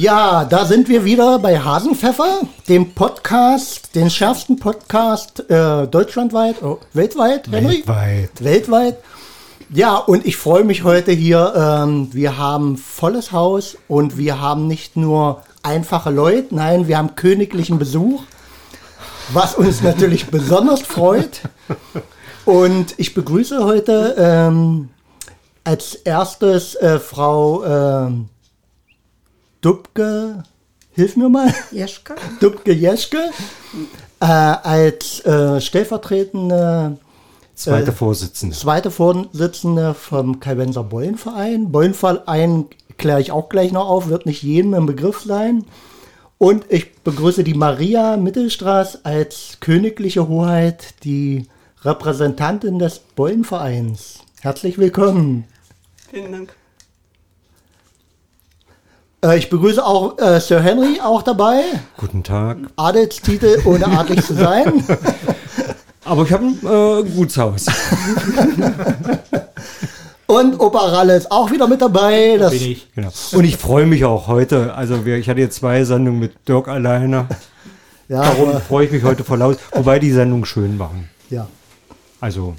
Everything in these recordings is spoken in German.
Ja, da sind wir wieder bei Hasenpfeffer, dem Podcast, den schärfsten Podcast äh, deutschlandweit, oh, weltweit, Henry? Weltweit. Weltweit. Ja, und ich freue mich heute hier. Ähm, wir haben volles Haus und wir haben nicht nur einfache Leute, nein, wir haben königlichen Besuch, was uns natürlich besonders freut. Und ich begrüße heute ähm, als erstes äh, Frau ähm, Dubke, hilf mir mal. Jeschke? Dubke Jeschke äh, als äh, stellvertretende Zweite Vorsitzende. zweite Vorsitzende vom Kalbenser Bollenverein. Bollenverein kläre ich auch gleich noch auf, wird nicht jedem im Begriff sein. Und ich begrüße die Maria Mittelstraß als königliche Hoheit, die Repräsentantin des Bollenvereins. Herzlich willkommen. Vielen Dank. Äh, ich begrüße auch äh, Sir Henry auch dabei. Guten Tag. Adelstitel, ohne adlig zu sein. Aber ich habe ein äh, Gutshaus. Und Opa Ralle ist auch wieder mit dabei. Das, bin ich. Genau. Und ich freue mich auch heute. Also wir, ich hatte jetzt zwei Sendungen mit Dirk alleine. Ja, Darum freue ich mich heute voll aus. Wobei die Sendung schön machen. ja. Also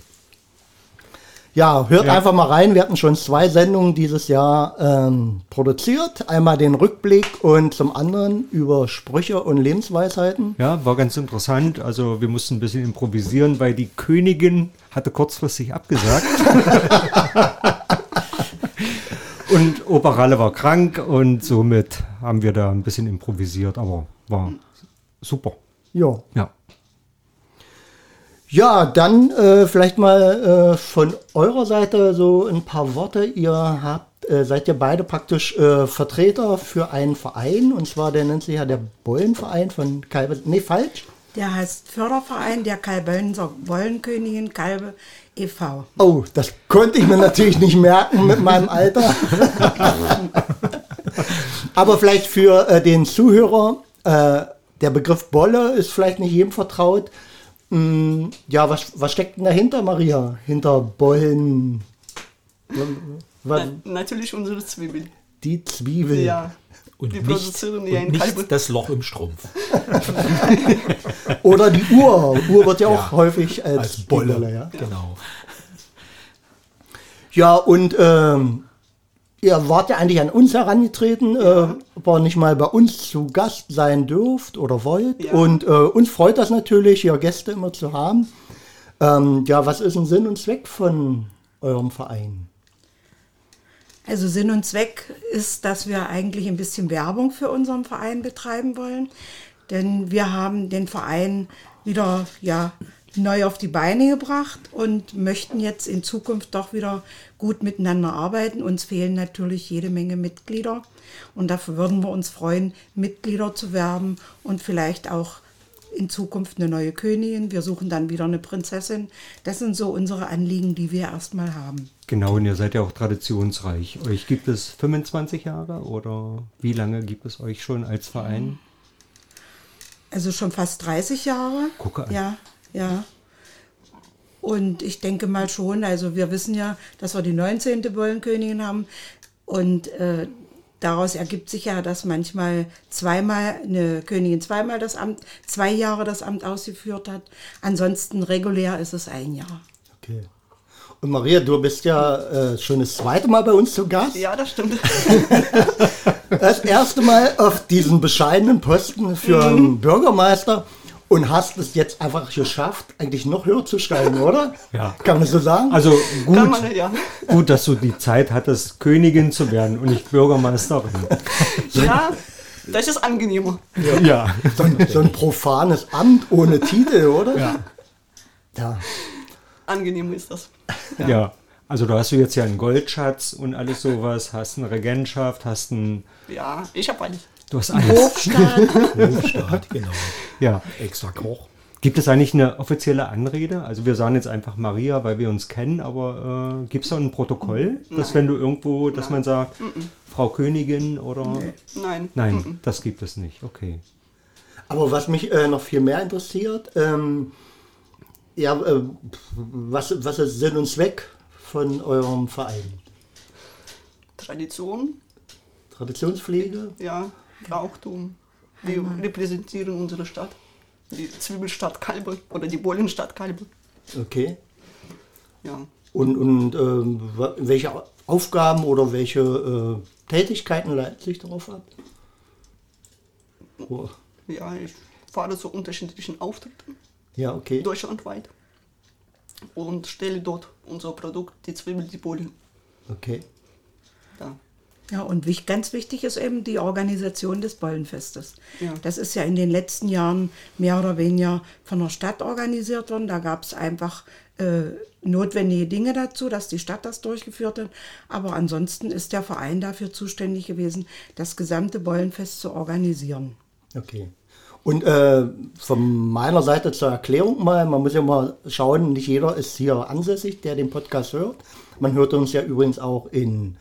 Ja, hört Ja. einfach mal rein. Wir hatten schon zwei Sendungen dieses Jahr ähm, produziert. Einmal den Rückblick und zum anderen über Sprüche und Lebensweisheiten. ja, war ganz interessant. Also wir mussten ein bisschen improvisieren, weil die Königin hatte kurzfristig abgesagt. und Opa Ralle war krank und somit haben wir da ein bisschen improvisiert, aber war super. Ja. Ja. Ja, dann äh, vielleicht mal äh, von eurer Seite so ein paar Worte. Ihr habt, äh, seid ihr beide praktisch äh, Vertreter für einen Verein und zwar der nennt sich ja der Bollenverein von Kalbe. Nee, falsch. Der heißt Förderverein der Kalbenser Wollenkönigin Kalbe e.V. Oh, das konnte ich mir natürlich nicht merken mit meinem Alter. Aber vielleicht für äh, den Zuhörer, der Begriff Bolle ist vielleicht nicht jedem vertraut. Mm, ja, was, was steckt denn dahinter, Maria? Hinter Bollen? Was, Na, natürlich unsere Zwiebeln. die Zwiebel. Ja. Und Wir nicht, produzieren ja und nicht das Loch im Strumpf. Oder die Uhr. Uhr wird ja auch Ja, häufig als, Als die Bolle. ja. Genau. Ja, und ähm, ihr wart ja eigentlich an uns herangetreten, äh, ob ihr nicht mal bei uns zu Gast sein dürft oder wollt. Ja. Und äh, uns freut das natürlich, hier Gäste immer zu haben. Ähm, ja, was ist ein Sinn und Zweck von eurem Verein? Also Sinn und Zweck ist, dass wir eigentlich ein bisschen Werbung für unseren Verein betreiben wollen. Denn wir haben den Verein wieder ja, neu auf die Beine gebracht und möchten jetzt in Zukunft doch wieder gut miteinander arbeiten. Uns fehlen natürlich jede Menge Mitglieder und dafür würden wir uns freuen, Mitglieder zu werben und vielleicht auch in Zukunft eine neue Königin. Wir suchen dann wieder eine Prinzessin. Das sind so unsere Anliegen, die wir erstmal haben. Genau, und ihr seid ja auch traditionsreich. Euch gibt es 25 Jahre oder wie lange gibt es euch schon als Verein? Also schon fast 30 Jahre. Gucke an. Ja, ja. Und ich denke mal schon, also wir wissen ja, dass wir die 19. Bullenkönigin haben. Und äh, daraus ergibt sich ja, dass manchmal zweimal eine Königin zweimal das Amt, zwei Jahre das Amt ausgeführt hat. Ansonsten regulär ist es ein Jahr. Okay. Und Maria, du bist ja äh, schon das zweite Mal bei uns zu Gast. Ja, das stimmt. Das erste Mal auf diesen bescheidenen Posten für Mhm. einen Bürgermeister und hast es jetzt einfach geschafft, eigentlich noch höher zu steigen, oder? Ja. Kann man so sagen? Also gut, Kann man, ja. gut, dass du die Zeit hattest, Königin zu werden und nicht Bürgermeisterin. Ja, das ist angenehmer. Ja. so, ein, so ein profanes Amt ohne Titel, oder? Ja. Ja. Angenehmer ist das. ja. Also da hast du jetzt ja einen Goldschatz und alles sowas, hast eine Regentschaft, hast ein, Ja, ich habe alles. Du hast alles. Hofstaat. Hofstaat, genau. Ja. Extra Koch. Gibt es eigentlich eine offizielle Anrede? Also wir sagen jetzt einfach Maria, weil wir uns kennen, aber äh, gibt es da ein Protokoll, dass wenn du irgendwo, dass man sagt, Frau Königin oder... Nein. Nein, das gibt es nicht. Okay. Aber was mich äh, noch viel mehr interessiert, ähm, ja, äh, was, was ist Sinn und Zweck von eurem Verein? Tradition, Traditionspflege? ja. Brauchtum. Wir repräsentieren unsere Stadt. Die Zwiebelstadt Kalbe oder die Bollenstadt Kalbe. Okay. Ja. Und, und wa- welche Aufgaben oder welche äh, Tätigkeiten leiten sich darauf ab? Oh, ja, ich fahre zu unterschiedlichen Auftritten ja, okay. deutschlandweit und stelle dort unser Produkt, die Zwiebel, die Bollen. Okay. Ja. Und wich- ganz wichtig ist eben die Organisation des Bollenfestes. Ja. Das ist ja in den letzten Jahren mehr oder weniger von der Stadt organisiert worden. Da gab es einfach äh, notwendige Dinge dazu, dass die Stadt das durchgeführt hat. Aber ansonsten ist der Verein dafür zuständig gewesen, das gesamte Bollenfest zu organisieren. Okay. Und äh, von meiner Seite zur Erklärung mal, man muss ja mal schauen, nicht jeder ist hier ansässig, der den Podcast hört. Man hört uns ja übrigens auch in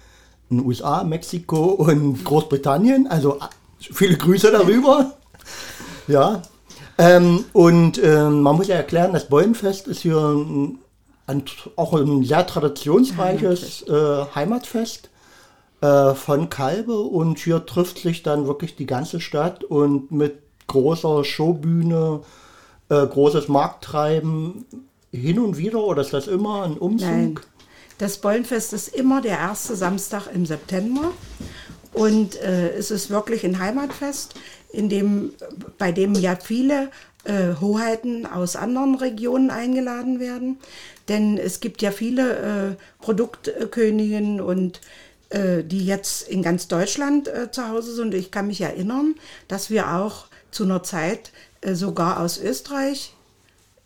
den USA, Mexiko und Großbritannien. Also viele Grüße darüber. Ja. Ähm, und ähm, man muss ja erklären, das Bollenfest ist hier ein, ein, auch ein sehr traditionsreiches äh, Heimatfest äh, von Kalbe und hier trifft sich dann wirklich die ganze Stadt und mit großer Showbühne, äh, großes Markttreiben hin und wieder oder ist das immer ein Umzug? Nein. Das Bollenfest ist immer der erste Samstag im September. Und äh, es ist wirklich ein Heimatfest, in dem, bei dem ja viele äh, Hoheiten aus anderen Regionen eingeladen werden. Denn es gibt ja viele äh, Produktköniginnen und äh, die jetzt in ganz Deutschland äh, zu Hause sind. Ich kann mich erinnern, dass wir auch zu einer Zeit äh, sogar aus Österreich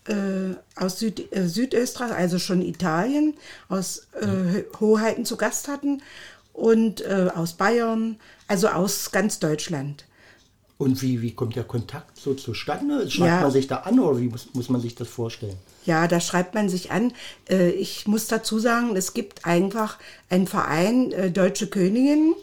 äh, aus Süd, äh, Südösterreich, also schon Italien, aus äh, Hoheiten zu Gast hatten und äh, aus Bayern, also aus ganz Deutschland. Und wie, wie kommt der Kontakt so zustande? Schreibt Ja. man sich da an oder wie muss, muss man sich das vorstellen? Ja, da schreibt man sich an. Äh, Ich muss dazu sagen, es gibt einfach einen Verein äh, Deutsche Königinnen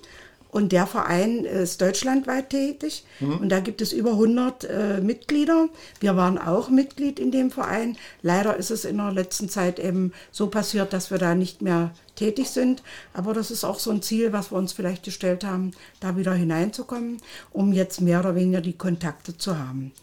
und der Verein ist deutschlandweit tätig und da gibt es über 100 äh, Mitglieder. Wir waren auch Mitglied in dem Verein. Leider ist es in der letzten Zeit eben so passiert, dass wir da nicht mehr tätig sind. Aber das ist auch so ein Ziel, was wir uns vielleicht gestellt haben, da wieder hineinzukommen, um jetzt mehr oder weniger die Kontakte zu haben.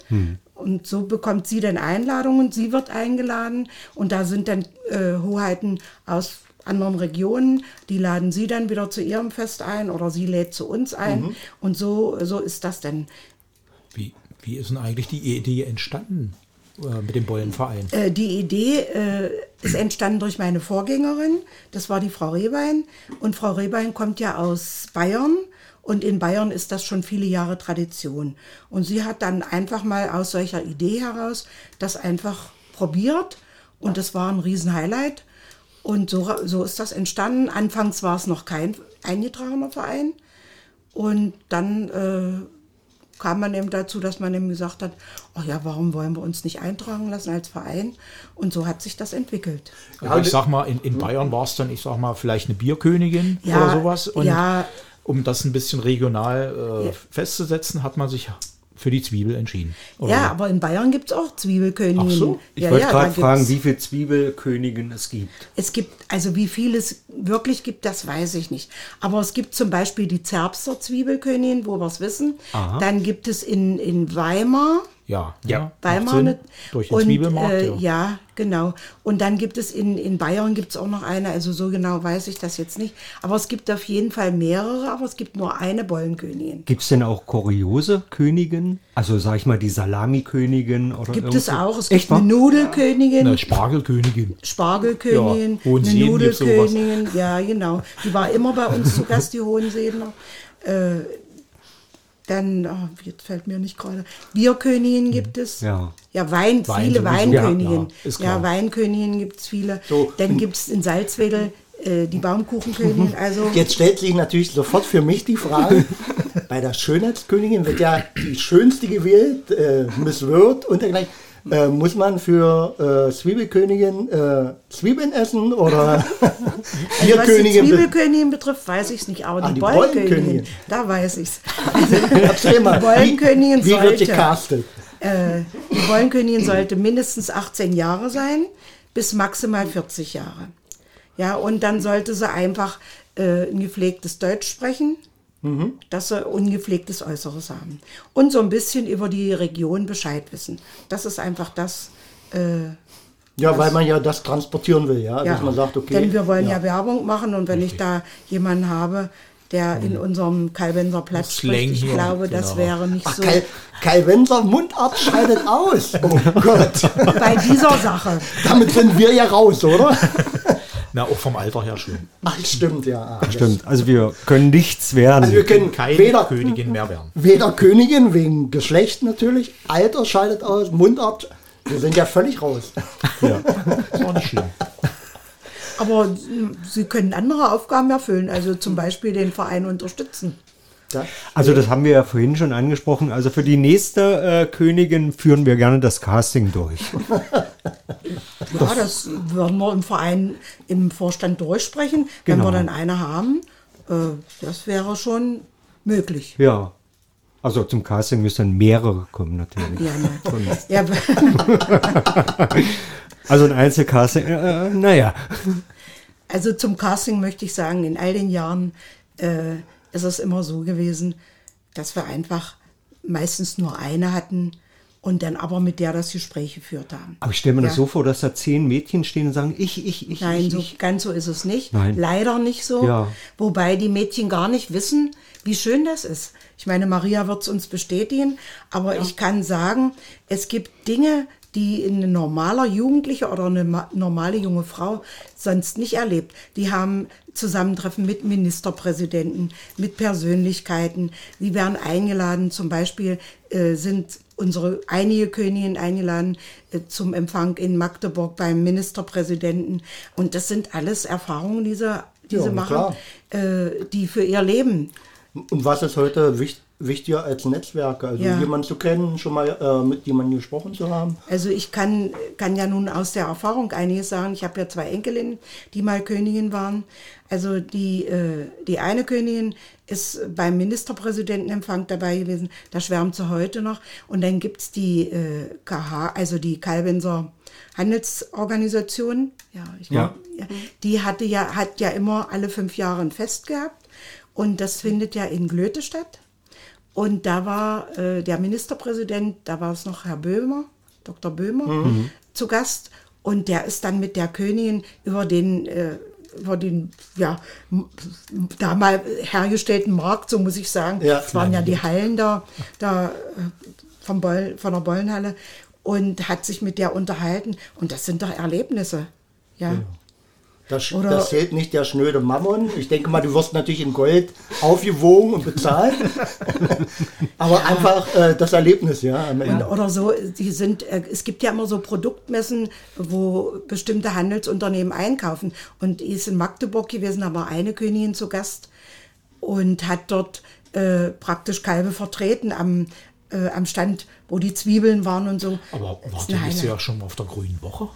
Und so bekommt sie dann Einladungen, sie wird eingeladen und da sind dann äh, Hoheiten aus anderen Regionen, die laden sie dann wieder zu ihrem Fest ein oder sie lädt zu uns ein und so, so ist das dann. Wie, wie ist denn eigentlich die Idee entstanden äh, mit dem Bollenverein? Äh, die Idee äh, ist entstanden durch meine Vorgängerin, das war die Frau Rehbein. Und Frau Rehbein kommt ja aus Bayern und in Bayern ist das schon viele Jahre Tradition. Und sie hat dann einfach mal aus solcher Idee heraus das einfach probiert und das war ein Riesenhighlight. Und so, so ist das entstanden. Anfangs war es noch kein eingetragener Verein. Und dann äh, kam man eben dazu, dass man eben gesagt hat, oh ja, warum wollen wir uns nicht eintragen lassen als Verein? Und so hat sich das entwickelt. Also ich sag mal, in, in Bayern war es dann, ich sag mal, vielleicht eine Bierkönigin Ja, oder sowas. Und ja. um das ein bisschen regional äh, festzusetzen, hat man sich für die Zwiebel entschieden. Oder Ja, aber in Bayern gibt es auch Zwiebelköniginnen. Ach so, Ich ja, wollte ja, gerade fragen, wie viele Zwiebelköniginnen es gibt. Es gibt, also wie viel es wirklich gibt, das weiß ich nicht. Aber es gibt zum Beispiel die Zerbster Zwiebelkönigin, wo wir es wissen. Dann gibt es in, in Weimar, ja, Ja. Weimar Sinn. durch den und, Zwiebelmarkt. Äh, ja. ja, genau. Und dann gibt es in, in Bayern gibt es auch noch eine, also so genau weiß ich das jetzt nicht. Aber es gibt auf jeden Fall mehrere, aber es gibt nur eine Bollenkönigin. Gibt es denn auch kuriose Königinnen? Also sag ich mal die Salami-Königin oder Gibt es irgendwo? auch. Es Echt gibt eine? Nudelkönigin. Eine Spargelkönigin. Spargelkönigin, Ja, eine. Nudelkönigin, ja genau. Die war immer bei uns zu Gast, die Hohenseener. Äh, dann, oh, jetzt fällt mir nicht gerade, Bierkönigin gibt es. Ja. Ja, Wein, Wein viele sowieso. Weinköniginnen. Ja, Ja. Weinköniginnen gibt es viele. So. Dann gibt es in Salzwedel äh, die Baumkuchenkönigin. Also, Jetzt stellt sich natürlich sofort für mich die Frage, bei der Schönheitskönigin wird ja die schönste gewählt, äh, Miss World und dergleichen. Äh, muss man für äh, Zwiebelkönigin äh, Zwiebeln essen oder also was die Bierkönigin? be- Zwiebelkönigin betrifft, weiß ich es nicht, aber Ah, die, die Bollenkönigin, Bollenkönigin. da weiß ich es. Erzähl mal, Die Bollenkönigin wie, wie wird sollte- castet? Äh, die Bollenkönigin sollte mindestens 18 Jahre sein, bis maximal 40 Jahre. Ja, und dann sollte sie einfach äh, ein gepflegtes Deutsch sprechen. Dass sie ungepflegtes Äußeres haben. Und so ein bisschen über die Region Bescheid wissen. Das ist einfach das, äh, Ja, weil man ja das transportieren will, ja. ja. Dass man sagt, okay. Denn wir wollen ja, ja Werbung machen und wenn ich da jemanden habe, der in unserem Kalbenser Platz spricht, ich glaube, das genau. wäre nicht Ach, so. Kai Wenser Mundart scheidet aus. Oh Gott. Bei dieser Sache. Damit sind wir ja raus, oder? Na, auch vom Alter her schön. Ach, stimmt, ja. Ah, Stimmt, also wir können nichts werden. Also wir können Keine weder, Königin mehr werden. weder Königin, wegen Geschlecht natürlich, Alter scheidet aus, Mundart. Wir sind ja völlig raus. Das war nicht schlimm. Aber mm, sie können andere Aufgaben erfüllen, also zum Beispiel den Verein unterstützen. Ja? Also das haben wir ja vorhin schon angesprochen. Also für die nächste äh, Königin führen wir gerne das Casting durch. Ja, das werden wir im Verein, im Vorstand durchsprechen. Wenn Genau. wir dann eine haben, äh, das wäre schon möglich. Ja. Also zum Casting müssen mehrere kommen natürlich. Ja, ne. ja, Also ein Einzelcasting, äh, äh, naja. also zum Casting möchte ich sagen, in all den Jahren äh, ist es immer so gewesen, dass wir einfach meistens nur eine hatten und dann aber mit der das Gespräch geführt haben. Aber ich stelle mir das Ja. so vor, dass da zehn Mädchen stehen und sagen, ich, ich, ich, Nein, ich, so, ich. ganz so ist es nicht. Nein. Leider nicht so. Ja. Wobei die Mädchen gar nicht wissen, wie schön das ist. Ich meine, Maria wird es uns bestätigen, aber ich kann sagen, es gibt Dinge, die ein normaler Jugendlicher oder eine ma- normale junge Frau sonst nicht erlebt. Die haben Zusammentreffen mit Ministerpräsidenten, mit Persönlichkeiten. Die werden eingeladen, zum Beispiel äh, sind unsere einige Königinnen eingeladen äh, zum Empfang in Magdeburg beim Ministerpräsidenten. Und das sind alles Erfahrungen, die sie, die Ja, sie machen, äh, die für ihr Leben. Und was ist heute wichtig, wichtiger als Netzwerke? Also Ja. jemanden zu kennen, schon mal äh, mit jemandem gesprochen zu haben? Also ich kann, kann ja nun aus der Erfahrung einiges sagen. Ich habe ja zwei Enkelinnen, die mal Königin waren. Also die, äh, die eine Königin ist beim Ministerpräsidentenempfang dabei gewesen. Da schwärmt sie heute noch. Und dann gibt's die äh, KH, also die Kalbenser Handelsorganisation. Ja, ich Ja. ja. Die hatte ja, hat ja immer alle fünf Jahre ein Fest gehabt. Und das findet ja in Glöte statt. Und da war äh, der Ministerpräsident, da war es noch Herr Böhmer, Dr. Böhmer, zu Gast. Und der ist dann mit der Königin über den, äh, über den, ja, da mal hergestellten Markt, so muss ich sagen. Ja. Das waren ja die Hallen da, da äh, vom Beul, von der Bollenhalle. Und hat sich mit der unterhalten. Und das sind doch Erlebnisse. ja. Das, Oder- das zählt nicht der schnöde Mammon. Ich denke mal, du wirst natürlich in Gold aufgewogen und bezahlt. Aber einfach äh, das Erlebnis, ja, am Ende. oder so, die sind, äh, es gibt ja immer so Produktmessen, wo bestimmte Handelsunternehmen einkaufen. Und die ist in Magdeburg gewesen, da war eine Königin zu Gast und hat dort äh, praktisch Kalbe vertreten am, äh, am Stand, wo die Zwiebeln waren und so. Aber Das ist wart ein ihr nächstes Highlight. Jahr schon mal auf der Grünen Woche?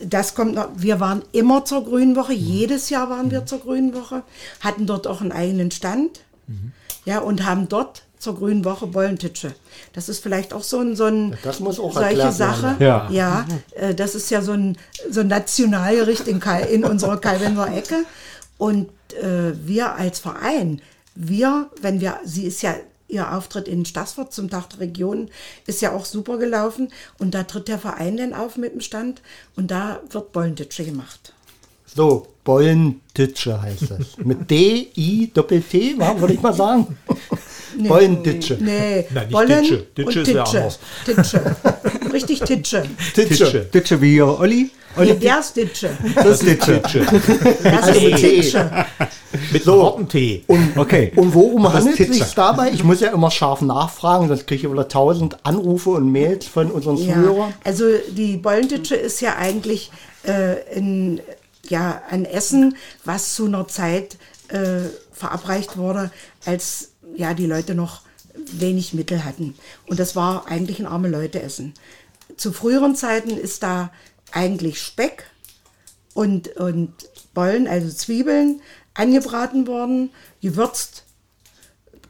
Das kommt noch. Wir waren immer zur Grünen Woche. Jedes Jahr waren wir zur Grünen Woche. Hatten dort auch einen eigenen Stand. Ja, und haben dort zur Grünen Woche Bollentitsche. Das ist vielleicht auch so ein, so ein Das muss auch solche Sache. werden. Ja. ja äh, das ist ja so ein, so ein Nationalgericht in, Kal in unserer Kalbenser Ecke. Und äh, wir als Verein, wir, wenn wir, sie ist ja, ihr Auftritt in Stassfurt zum Tag der Region ist ja auch super gelaufen. Und da tritt der Verein dann auf mit dem Stand und da wird Bollentitsche gemacht. So, Bollentitsche heißt das. Mit D-I-Doppel-T, würde ich mal sagen. Bollentitsche. Nee, Nein, nicht Bollen Titsche. Titsche und ist ja Titsche. anders. Titsche. Richtig Titsche. Titsche. Ditsche wie hier, Olli? Nee, Olli, der ist Titsche. das ist Ditsche. Das mit ist T. Titsche. Mit so. harten Tee. Okay. Und worum Das handelt es Titsche. sich dabei? Ich muss ja immer scharf nachfragen, sonst kriege ich wieder tausend Anrufe und Mails von unseren Ja, Zuhörern. also die Bollentitsche ist ja eigentlich äh, ein, ja, ein Essen, was zu einer Zeit äh, verabreicht wurde, als ja, die Leute noch wenig Mittel hatten. Und das war eigentlich ein arme Leute-Essen. Zu früheren Zeiten ist da eigentlich Speck und, und Bollen, also Zwiebeln, angebraten worden, gewürzt.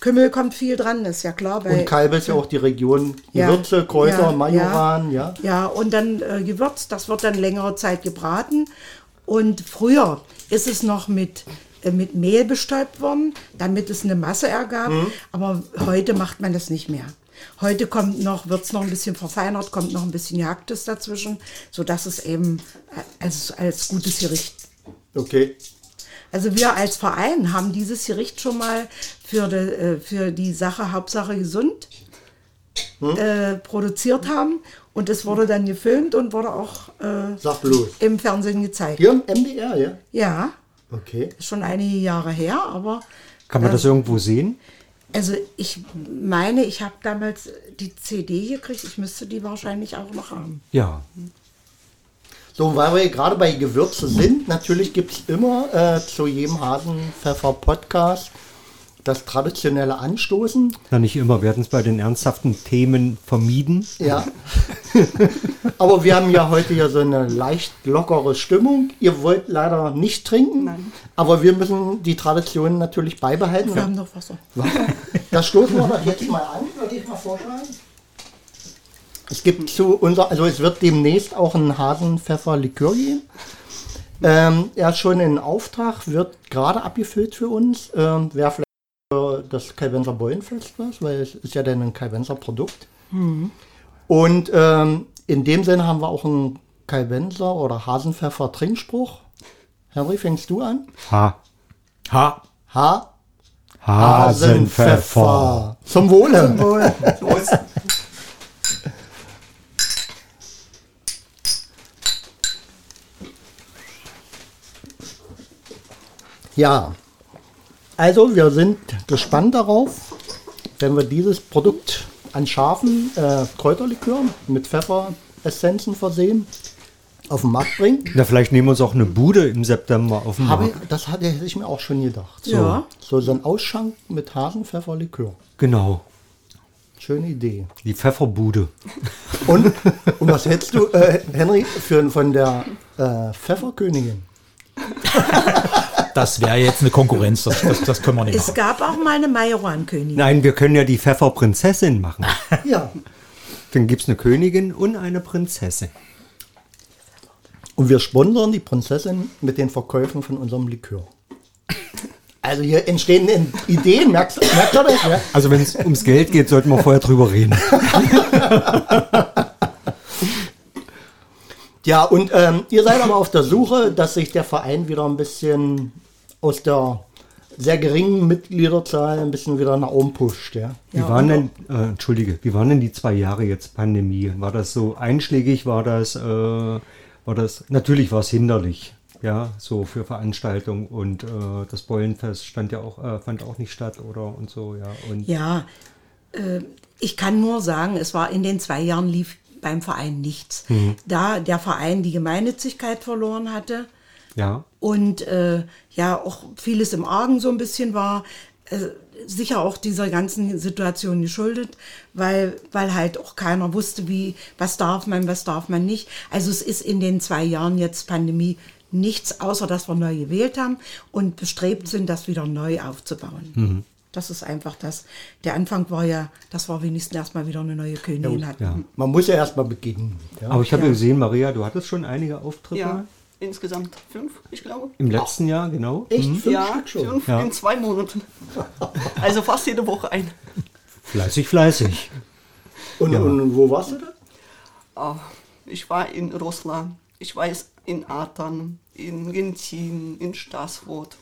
Kümmel kommt viel dran, ist ja klar. Und Kalbe ist ja auch die Region Ja, Gewürze, Kräuter, ja, Majoran, ja. Ja, und dann äh, gewürzt, das wird dann längere Zeit gebraten. Und früher ist es noch mit mit Mehl bestäubt worden, damit es eine Masse ergab. Mhm. Aber heute macht man das nicht mehr. Heute kommt noch, wird es noch ein bisschen verfeinert, kommt noch ein bisschen Jagdes dazwischen, sodass es eben äh, als, als gutes Gericht Okay. also wir als Verein haben dieses Gericht schon mal für die, äh, für die Sache Hauptsache gesund äh, produziert haben und es wurde dann gefilmt und wurde auch äh, im Fernsehen gezeigt. Hier im MDR, ja? Ja, Okay. ist schon einige Jahre her, aber Kann man das irgendwo sehen? also ich meine, ich habe damals die CD gekriegt, ich müsste die wahrscheinlich auch noch haben. Ja. So, weil wir gerade bei Gewürze sind, natürlich gibt es immer äh, zu jedem Hasenpfeffer-Podcast das traditionelle Anstoßen. Na, nicht immer. Wir hatten es bei den ernsthaften Themen vermieden. Ja. Aber wir haben ja heute ja so eine leicht lockere Stimmung. Ihr wollt leider nicht trinken, Nein. aber wir müssen die Tradition natürlich beibehalten. Wir haben noch Wasser. Das stoßen wir doch jetzt mal an, würde ich mal vorschlagen. Es gibt zu unser, also es wird demnächst auch ein Hasenpfeffer-Likör geben. Ähm, er ist schon in Auftrag, wird gerade abgefüllt für uns. Ähm, Wäre vielleicht das Kalbenser Bollenfest was, weil es ist ja dann ein Kalbenser Produkt. Und ähm, in dem Sinne haben wir auch einen Kalbenser oder Hasenpfeffer Trinkspruch. Henry, fängst du an? Ha. Ha. Ha Hasenpfeffer. Zum Wohle. Los. Ja, also wir sind gespannt darauf, wenn wir dieses Produkt an scharfen äh, Kräuterlikör mit Pfefferessenzen versehen, auf den Markt bringen. Na, vielleicht nehmen wir uns auch eine Bude im September auf den Habe Markt. ich, das hatte, hätte ich mir auch schon gedacht. So, Ja. so, so ein Ausschank mit Hasenpfefferlikör. Genau. Schöne Idee. Die Pfefferbude. Und, und was hältst du, äh, Henry, für, von der äh, Pfefferkönigin? Das wäre jetzt eine Konkurrenz, das, das, das können wir nicht Es machen. gab auch mal eine Majoran-Königin. Nein, wir können ja die Pfefferprinzessin machen. Ja. Dann gibt es eine Königin und eine Prinzessin. Und wir sponsern die Prinzessin mit den Verkäufen von unserem Likör. Also hier entstehen Ideen, merkst, merkt ihr das? Ja? Also wenn es ums Geld geht, sollten wir vorher drüber reden. Ja, und ähm, ihr seid aber auf der Suche, dass sich der Verein wieder ein bisschen aus der sehr geringen Mitgliederzahl ein bisschen wieder nach oben pusht. Ja? Wie waren denn, äh, Entschuldige, wie waren denn die zwei Jahre jetzt Pandemie? War das so einschlägig? War das, äh, war das, natürlich war es hinderlich, ja, so für Veranstaltungen und äh, das Beulenfest stand ja auch, äh, fand auch nicht statt oder und so, ja. Und Ja, äh, ich kann nur sagen, es war in den zwei Jahren lief beim Verein nichts. Da der Verein die Gemeinnützigkeit verloren hatte ja, und äh, ja auch vieles im Argen so ein bisschen war, äh, sicher auch dieser ganzen Situation geschuldet, weil, weil halt auch keiner wusste, wie, was darf man, was darf man nicht. Also es ist in den zwei Jahren jetzt Pandemie nichts, außer dass wir neu gewählt haben und bestrebt sind, das wieder neu aufzubauen. Das ist einfach das. Der Anfang war ja, dass wir wenigstens erstmal wieder eine neue Königin hatten. ja. Man muss ja erstmal beginnen. Ja? Aber ich habe Ja. ja gesehen, Maria, du hattest schon einige Auftritte Ja, insgesamt fünf, ich glaube. im letzten Jahr, genau. Echt? Fünf ja, fünf Ja. in zwei Monaten. Also fast jede Woche ein. Fleißig, fleißig. Und, und wo warst du da? Ah, ich war in Russland, ich war in Atan, in Gentin, in Stassfurt,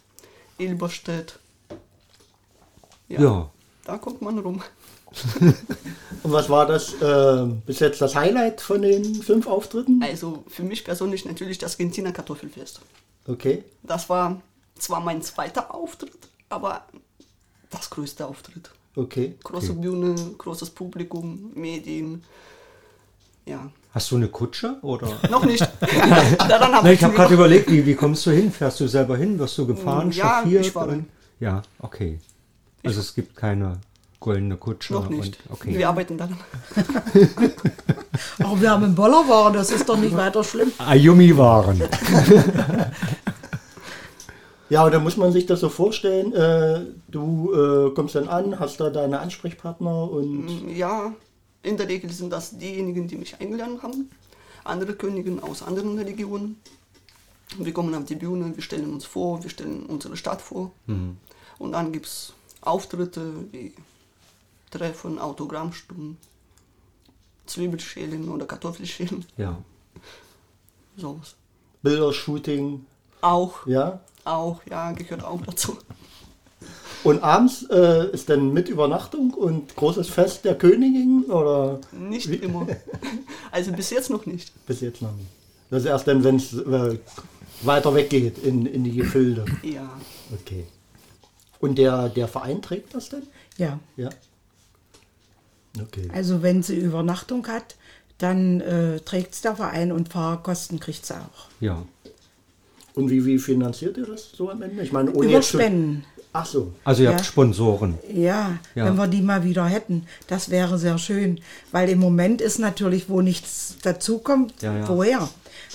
Ilberstedt. Ja. Da kommt man rum. Und was war das äh, bis jetzt das Highlight von den fünf Auftritten? Also für mich persönlich natürlich das Gentiner Kartoffelfest. Okay. Das war zwar mein zweiter Auftritt, aber das größte Auftritt. Okay. Große Bühne, großes Publikum, Medien. Ja, Hast du eine Kutsche oder? noch nicht. Daran habe Na, ich ich habe gerade überlegt, wie, wie kommst du hin? Fährst du selber hin? Wirst du gefahren, Ja, chauffiert? ich und- Ja, okay. Also es gibt keine goldene Kutsche. noch nicht. Und, okay. Wir arbeiten daran. Aber wir haben einen Bollerwaren, das ist doch nicht weiter schlimm. Ayumi-Waren. Ja, und da muss man sich das so vorstellen, äh, du äh, kommst dann an, hast da deine Ansprechpartner und Ja, in der Regel sind das diejenigen, die mich eingeladen haben. Andere Königinnen aus anderen Religionen. Wir kommen auf die Bühne, wir stellen uns vor, wir stellen unsere Stadt vor. Und dann gibt es Auftritte wie Treffen, Autogrammstunden, Zwiebelschälen oder Kartoffelschälen, Ja. sowas. Bildershooting, Auch, ja. auch, ja, gehört auch dazu. Und abends äh, ist dann mit Übernachtung und großes Fest der Königin oder Nicht immer. Also bis jetzt noch nicht. bis jetzt noch nicht? Das ist erst dann, wenn es äh, weiter weggeht in, in die Gefilde. Ja. Okay. Und der, der Verein trägt das denn? Ja, Ja. Okay. also wenn sie Übernachtung hat, dann äh, trägt es der Verein und Fahrkosten kriegt sie auch. Ja. Und wie, wie finanziert ihr das so am Ende? Ich meine, ohne Über Spenden. Ach so. Also ihr Ja. habt Sponsoren. Ja, Ja. wenn wir die mal wieder hätten, das wäre sehr schön. Weil im Moment ist natürlich, wo nichts dazukommt, Ja, ja. woher?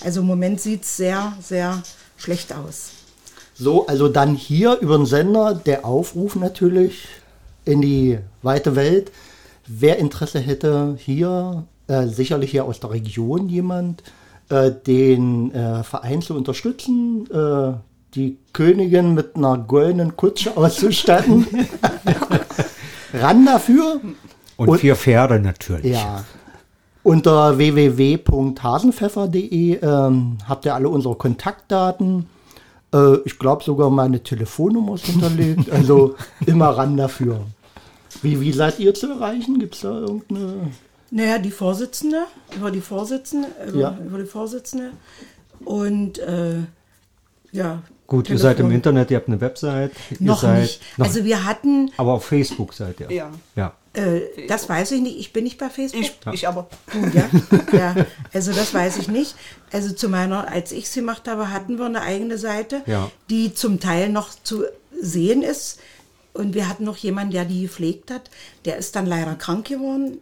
Also im Moment sieht es sehr, sehr schlecht aus. So, also dann hier über den Sender der Aufruf natürlich in die weite Welt. Wer Interesse hätte, hier äh, sicherlich hier aus der Region jemand, äh, den äh, Verein zu unterstützen, äh, die Königin mit einer goldenen Kutsche auszustatten. Ran dafür. Und, Und- vier Pferde natürlich. Ja. Unter www.hasenpfeffer.de ähm, habt ihr alle unsere Kontaktdaten. Äh, ich glaube sogar meine Telefonnummer ist hinterlegt. Also immer ran dafür. Wie, wie seid ihr zu erreichen? Gibt es da irgendeine. Naja, die Vorsitzende, über die Vorsitzende, über, Ja. über die Vorsitzende. Und äh, ja. Gut, ihr seid im Telefon- Internet, ihr habt eine Website. Noch seid nicht. Noch, Also wir hatten, aber auf Facebook seid ihr. Ja. Ja. äh, das weiß ich nicht, ich bin nicht bei Facebook. Ich, ich aber. Ja, ja, also das weiß ich nicht. Also zu meiner, als ich sie gemacht habe, hatten wir eine eigene Seite, Ja. die zum Teil noch zu sehen ist. Und wir hatten noch jemanden, der die gepflegt hat. Der ist dann leider krank geworden.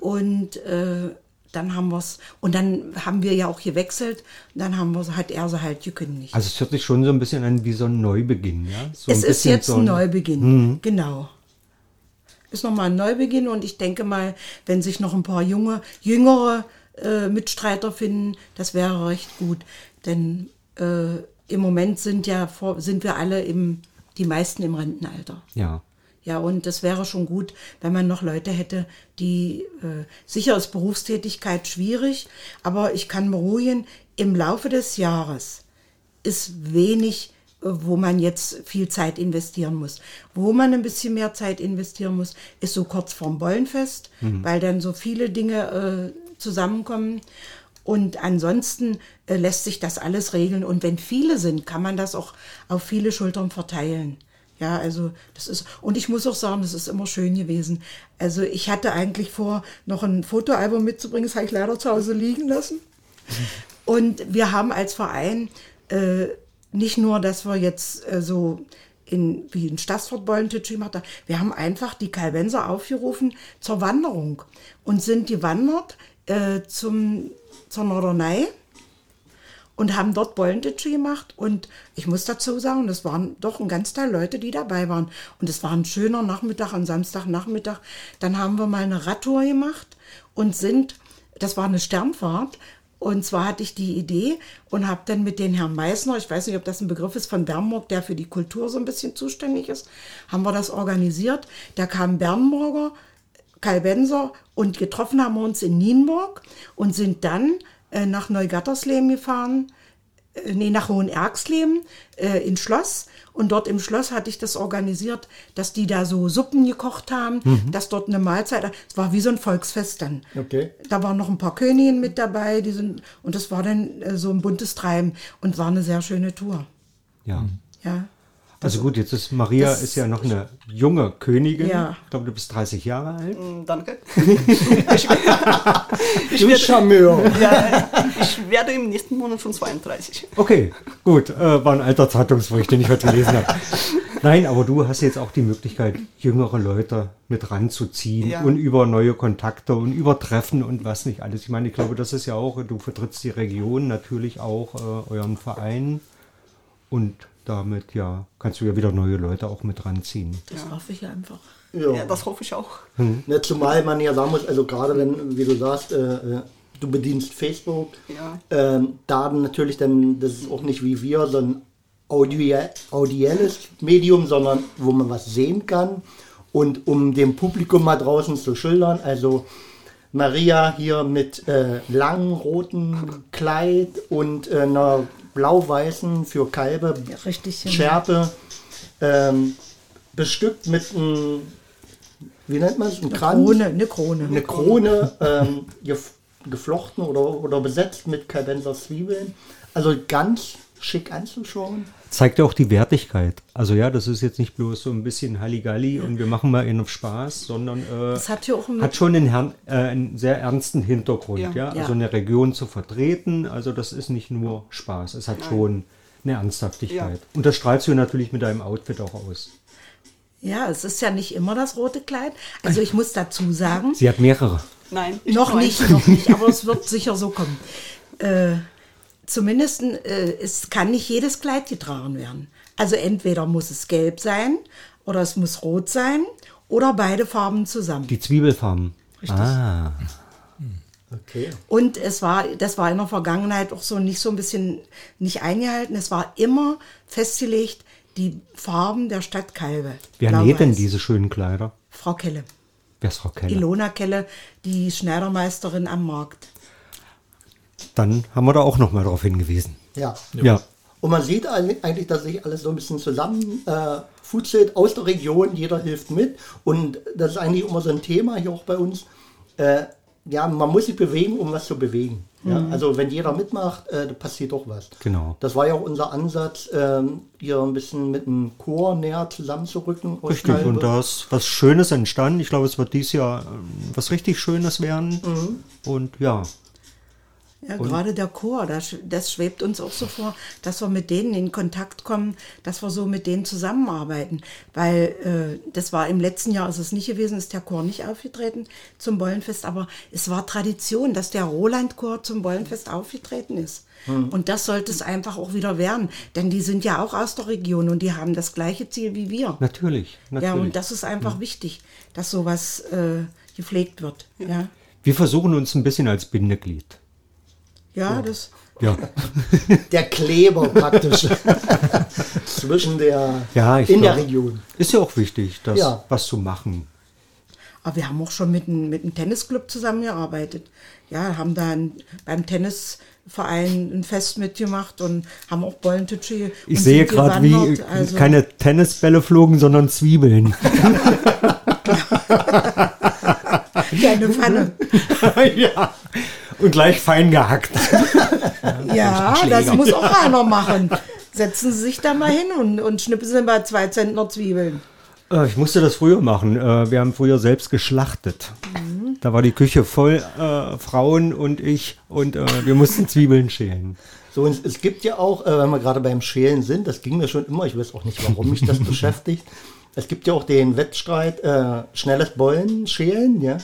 Und äh, dann haben wir es, und dann haben wir ja auch gewechselt. Und dann haben wir, hat er sie halt gekündigt. Also es hört sich schon so ein bisschen an wie so ein Neubeginn, ja? So es ist jetzt so ein Neubeginn, genau. Ist nochmal ein Neubeginn und ich denke mal, wenn sich noch ein paar junge, jüngere äh, Mitstreiter finden, das wäre recht gut. Denn äh, im Moment sind ja vor, sind wir alle im, die meisten im Rentenalter. Ja. Ja, und das wäre schon gut, wenn man noch Leute hätte, die äh, sicher ist Berufstätigkeit schwierig, aber ich kann beruhigen, im Laufe des Jahres ist wenig, äh, wo man jetzt viel Zeit investieren muss. Wo man ein bisschen mehr Zeit investieren muss, ist so kurz vorm Bollenfest, weil dann so viele Dinge äh, zusammenkommen. Und ansonsten äh, lässt sich das alles regeln. Und wenn viele sind, kann man das auch auf viele Schultern verteilen. Ja, also das ist, und ich muss auch sagen, das ist immer schön gewesen. Also ich hatte eigentlich vor, noch ein Fotoalbum mitzubringen, das habe ich leider zu Hause liegen lassen. Und wir haben als Verein äh, nicht nur, dass wir jetzt äh, so in, wie in Stassfurt Beulentitsch gemacht haben, wir haben einfach die Kalbenser aufgerufen zur Wanderung und sind gewandert äh, zum, zur Norderney und haben dort Bollentitsche gemacht. Und ich muss dazu sagen, das waren doch ein ganz Teil Leute, die dabei waren. Und es war ein schöner Nachmittag, ein Samstagnachmittag. Dann haben wir mal eine Radtour gemacht und sind, das war eine Sternfahrt. Und zwar hatte ich die Idee und habe dann mit den Herrn Meissner, ich weiß nicht, ob das ein Begriff ist von Bernburg, der für die Kultur so ein bisschen zuständig ist, haben wir das organisiert. Da kamen Bernburger, Kalbenser und getroffen haben wir uns in Nienburg und sind dann äh, nach Neugattersleben gefahren, äh, nee, nach Hohenergsleben äh, ins Schloss. Und dort im Schloss hatte ich das organisiert, dass die da so Suppen gekocht haben, dass dort eine Mahlzeit, es war wie so ein Volksfest dann. Okay. Da waren noch ein paar Königinnen mit dabei, die sind, und das war dann äh, so ein buntes Treiben und war eine sehr schöne Tour. Ja. Ja. Also gut, jetzt ist Maria das- ist ja noch eine junge Königin. Ja. Ich glaube, du bist 30 Jahre alt. Mm, Danke. Du Charmeur. Ja, ich werde im nächsten Monat schon 32. Okay, gut. Äh, war ein alter Zeitungsbericht, den ich heute gelesen habe. Nein, aber du hast jetzt auch die Möglichkeit, jüngere Leute mit ranzuziehen Ja. und über neue Kontakte und über Treffen und was nicht alles. Ich meine, ich glaube, das ist ja auch, du vertrittst die Region, natürlich auch äh, euren Verein und damit ja kannst du ja wieder neue Leute auch mit ranziehen. Das hoffe ich einfach. Ja. Ja, das hoffe ich auch. Ne, zumal man ja sagen muss, also gerade wenn, wie du sagst, äh, äh, du bedienst Facebook. Ja. Ähm, da natürlich dann, das ist auch nicht wie wir, so ein Audio, audielles Medium, sondern wo man was sehen kann. Und um dem Publikum mal draußen zu schildern, also Maria hier mit äh, langem roten Kleid und äh, einer blau-weißen für Kalbe Ja, richtig, genau. Schärpe, ähm, bestückt mit einem, wie nennt man es, ein Kranz? Krone, eine Krone. eine Krone ähm, gef geflochten oder, oder besetzt mit Kalbenser Zwiebeln. Also ganz schick anzuschauen. Zeigt ja auch die Wertigkeit. Also ja, das ist jetzt nicht bloß so ein bisschen Halligalli und wir machen mal einen auf Spaß, sondern äh, Das hat ja hat schon einen, Herrn, äh, einen sehr ernsten Hintergrund. Ja. Ja. Also Ja. eine Region zu vertreten, also das ist nicht nur Spaß, es hat schon eine Ernsthaftigkeit. Ja. Und das strahlst du natürlich mit deinem Outfit auch aus. Ja, es ist ja nicht immer das rote Kleid. Also ich muss dazu sagen, Sie hat mehrere. Nein, ich noch nicht, noch nicht, aber es wird sicher so kommen. Äh, zumindest äh, es kann nicht jedes Kleid getragen werden. Also entweder muss es gelb sein oder es muss rot sein oder beide Farben zusammen. Die Zwiebelfarben. Richtig. Ah, Okay. Und es war, das war in der Vergangenheit auch so nicht so ein bisschen nicht eingehalten. Es war immer festgelegt, die Farben der Stadt Kalbe. wer näht denn diese schönen Kleider? Frau Kelle. Wer ist Frau Keller? Ilona Kelle, die Schneidermeisterin am Markt. Dann haben wir da auch noch mal drauf hingewiesen. Ja. Ja. Und man sieht eigentlich, dass sich alles so ein bisschen zusammen äh, futzelt aus der Region, jeder hilft mit. Und das ist eigentlich immer so ein Thema hier auch bei uns. Äh, ja, man muss sich bewegen, um was zu bewegen. Ja? Also wenn jeder mitmacht, äh, da passiert doch was. Genau. Das war ja auch unser Ansatz, ähm, hier ein bisschen mit dem Chor näher zusammenzurücken. Richtig, Kalbe. und da ist was Schönes entstanden. Ich glaube, es wird dieses Jahr ähm, was richtig Schönes werden. Und ja, Ja, gerade der Chor, das, das schwebt uns auch so vor, dass wir mit denen in Kontakt kommen, dass wir so mit denen zusammenarbeiten. Weil äh, das war im letzten Jahr, ist es nicht gewesen, ist der Chor nicht aufgetreten zum Bollenfest, aber es war Tradition, dass der Roland-Chor zum Bollenfest aufgetreten ist. Und das sollte es einfach auch wieder werden, denn die sind ja auch aus der Region und die haben das gleiche Ziel wie wir. natürlich. natürlich. Ja, und das ist einfach wichtig, dass sowas äh, gepflegt wird. Ja, Wir versuchen uns ein bisschen als Bindeglied. Ja, das. Ja, Der Kleber praktisch zwischen der ja ich in der glaub, Region. Ist ja auch wichtig, das Ja. was zu machen. Aber wir haben auch schon mit einem, mit einem Tennisclub zusammengearbeitet. Ja, haben da ein, beim Tennisverein ein Fest mitgemacht und haben auch Bollentitsche. Ich sehe gerade, wie Also, keine Tennisbälle flogen, sondern Zwiebeln. Kleine Pfanne. ja. Und gleich fein gehackt. Ja, das muss auch einer machen. Setzen Sie sich da mal hin und, und schnippen Sie mal zwei Zentner Zwiebeln. Äh, Ich musste das früher machen. Äh, Wir haben früher selbst geschlachtet. Da war die Küche voll äh, Frauen und ich und äh, wir mussten Zwiebeln schälen. So, und es gibt ja auch, äh, wenn wir gerade beim Schälen sind, das ging mir schon immer, ich weiß auch nicht, warum mich das beschäftigt. Es gibt ja auch den Wettstreit, äh, schnelles Bollen schälen, ja.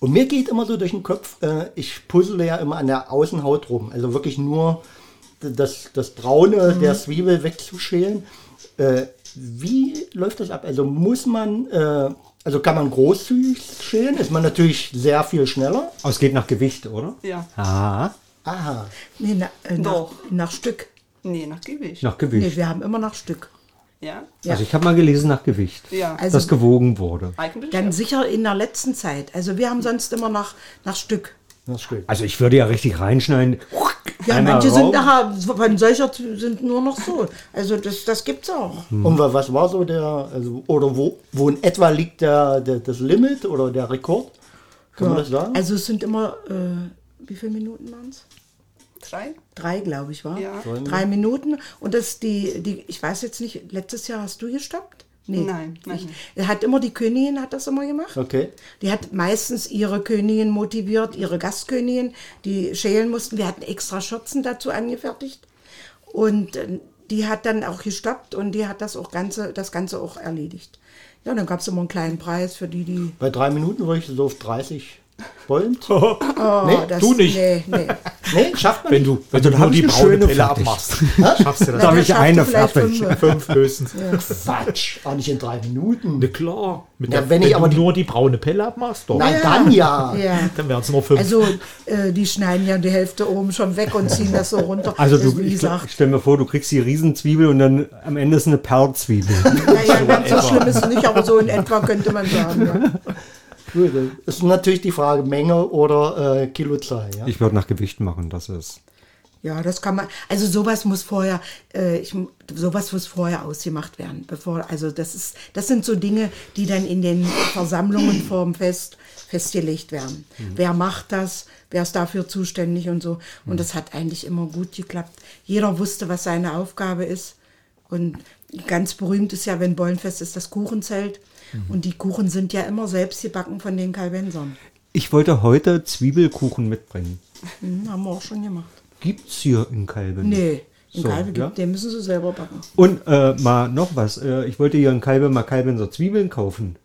Und mir geht immer so durch den Kopf, äh, ich puzzle ja immer an der Außenhaut rum, also wirklich nur das, das Braune der Zwiebel wegzuschälen. Äh, wie läuft das ab? Also muss man, äh, also kann man großzügig schälen? Ist man natürlich sehr viel schneller. Aber es geht nach Gewicht, oder? Ja. Ah, Aha. Nee, na, äh, nach, Doch. nach Stück. Nee, nach Gewicht. nach Nee, Gewicht. wir haben immer nach Stück. Ja. Ja. Also ich habe mal gelesen nach Gewicht, Ja. Also- das gewogen wurde. Eigentlich Dann ja. sicher in der letzten Zeit. Also wir haben sonst immer nach, nach Stück. Also ich würde ja richtig reinschneiden. Ja, Einmal manche sind rauf. nachher, von solcher sind nur noch so. Also das, das gibt's auch. Und wa- was war so der, also, oder wo, wo in etwa liegt der, der, das Limit oder der Rekord? Kann man das sagen? Also es sind immer, äh, wie viele Minuten waren es? Drei? Drei, glaube ich, war. Ja. Drei Minuten. Und das die, die, ich weiß jetzt nicht, letztes Jahr hast du gestoppt? Nee. Nein, nein, nicht. Er hat immer die Königin, hat das immer gemacht. Okay. Die hat meistens ihre Königin motiviert, ihre Gastkönigin, die schälen mussten. Wir hatten extra Schürzen dazu angefertigt. Und äh, die hat dann auch gestoppt und die hat das auch Ganze, das Ganze auch erledigt. Ja, dann gab es immer einen kleinen Preis für die, die. Bei drei Minuten würde ich so auf 30 Bollen? Oh, Nee, das, du nicht. Nee, nee. Nee, schafft man Wenn nicht. du, wenn Also du nur die braune Pelle abmachst, schaffst du das. Da habe ich eine fertig. fünf. Fünf höchstens. Quatsch. Auch nicht in drei Minuten. Na klar. Mit Ja, der, wenn wenn ich aber nur die braune Pelle abmachst, doch. Nein, dann ja. Ja. Dann wären es nur fünf. Also, äh, die schneiden ja die Hälfte oben schon weg und ziehen das so runter. Also du, ich, gesagt, ich stell mir vor, du kriegst die Riesenzwiebel und dann am Ende ist eine Perlzwiebel. naja, ganz so schlimm ist es nicht, aber so in etwa könnte man sagen. Ja. Gut, das ist natürlich die Frage Menge oder äh, Kilozahl. Ja? Ich würde nach Gewicht machen, das ist. Ja, das kann man. Also sowas muss vorher, äh, ich, sowas muss vorher ausgemacht werden, bevor. Also das ist, das sind so Dinge, die dann in den Versammlungen vorm Fest festgelegt werden. Wer macht das? Wer ist dafür zuständig und so? Und das hat eigentlich immer gut geklappt. Jeder wusste, was seine Aufgabe ist. Und ganz berühmt ist ja, wenn Bollenfest ist, das Kuchenzelt. Und die Kuchen sind ja immer selbst gebacken von den Kalbensern. Ich wollte heute Zwiebelkuchen mitbringen. Hm, haben wir auch schon gemacht. Gibt's hier in Kalben? Nee, in So, Kalbe gibt, ja. den müssen sie selber backen. Und äh, mal noch was. Äh, ich wollte hier in Kalbe mal Kalbenser Zwiebeln kaufen.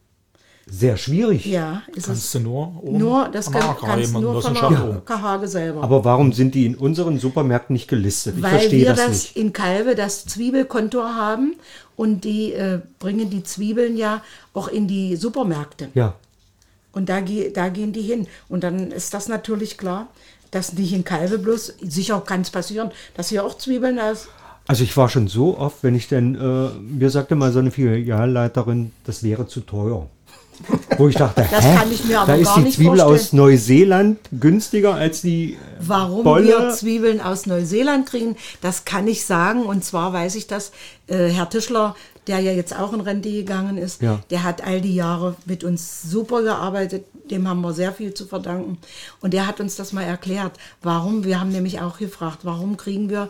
Sehr schwierig. Ja, ist es. kannst du nur oben Nur, das kann, kannst nur das von ist der. Kahage selber. Aber warum sind die in unseren Supermärkten nicht gelistet? Ich Weil verstehe wir das, das, nicht. in Kalbe das Zwiebelkontor haben und die äh, bringen die Zwiebeln ja auch in die Supermärkte. Ja. Und da, da gehen die hin. Und dann ist das natürlich klar, dass nicht in Kalbe bloß, sicher kann es passieren, dass hier auch Zwiebeln aus. Also ich war schon so oft, wenn ich denn, äh, mir sagte mal so eine Filialleiterin, das wäre zu teuer. Wo ich dachte, Das hä? kann ich mir aber da ist die Zwiebel vorstellen. aus Neuseeland günstiger als die Warum Bolle. wir Zwiebeln aus Neuseeland kriegen, das kann ich sagen. Und zwar weiß ich das, äh, Herr Tischler, der ja jetzt auch in Rente gegangen ist, Ja. der hat all die Jahre mit uns super gearbeitet. Dem haben wir sehr viel zu verdanken. Und der hat uns das mal erklärt. Warum? Wir haben nämlich auch gefragt, warum kriegen wir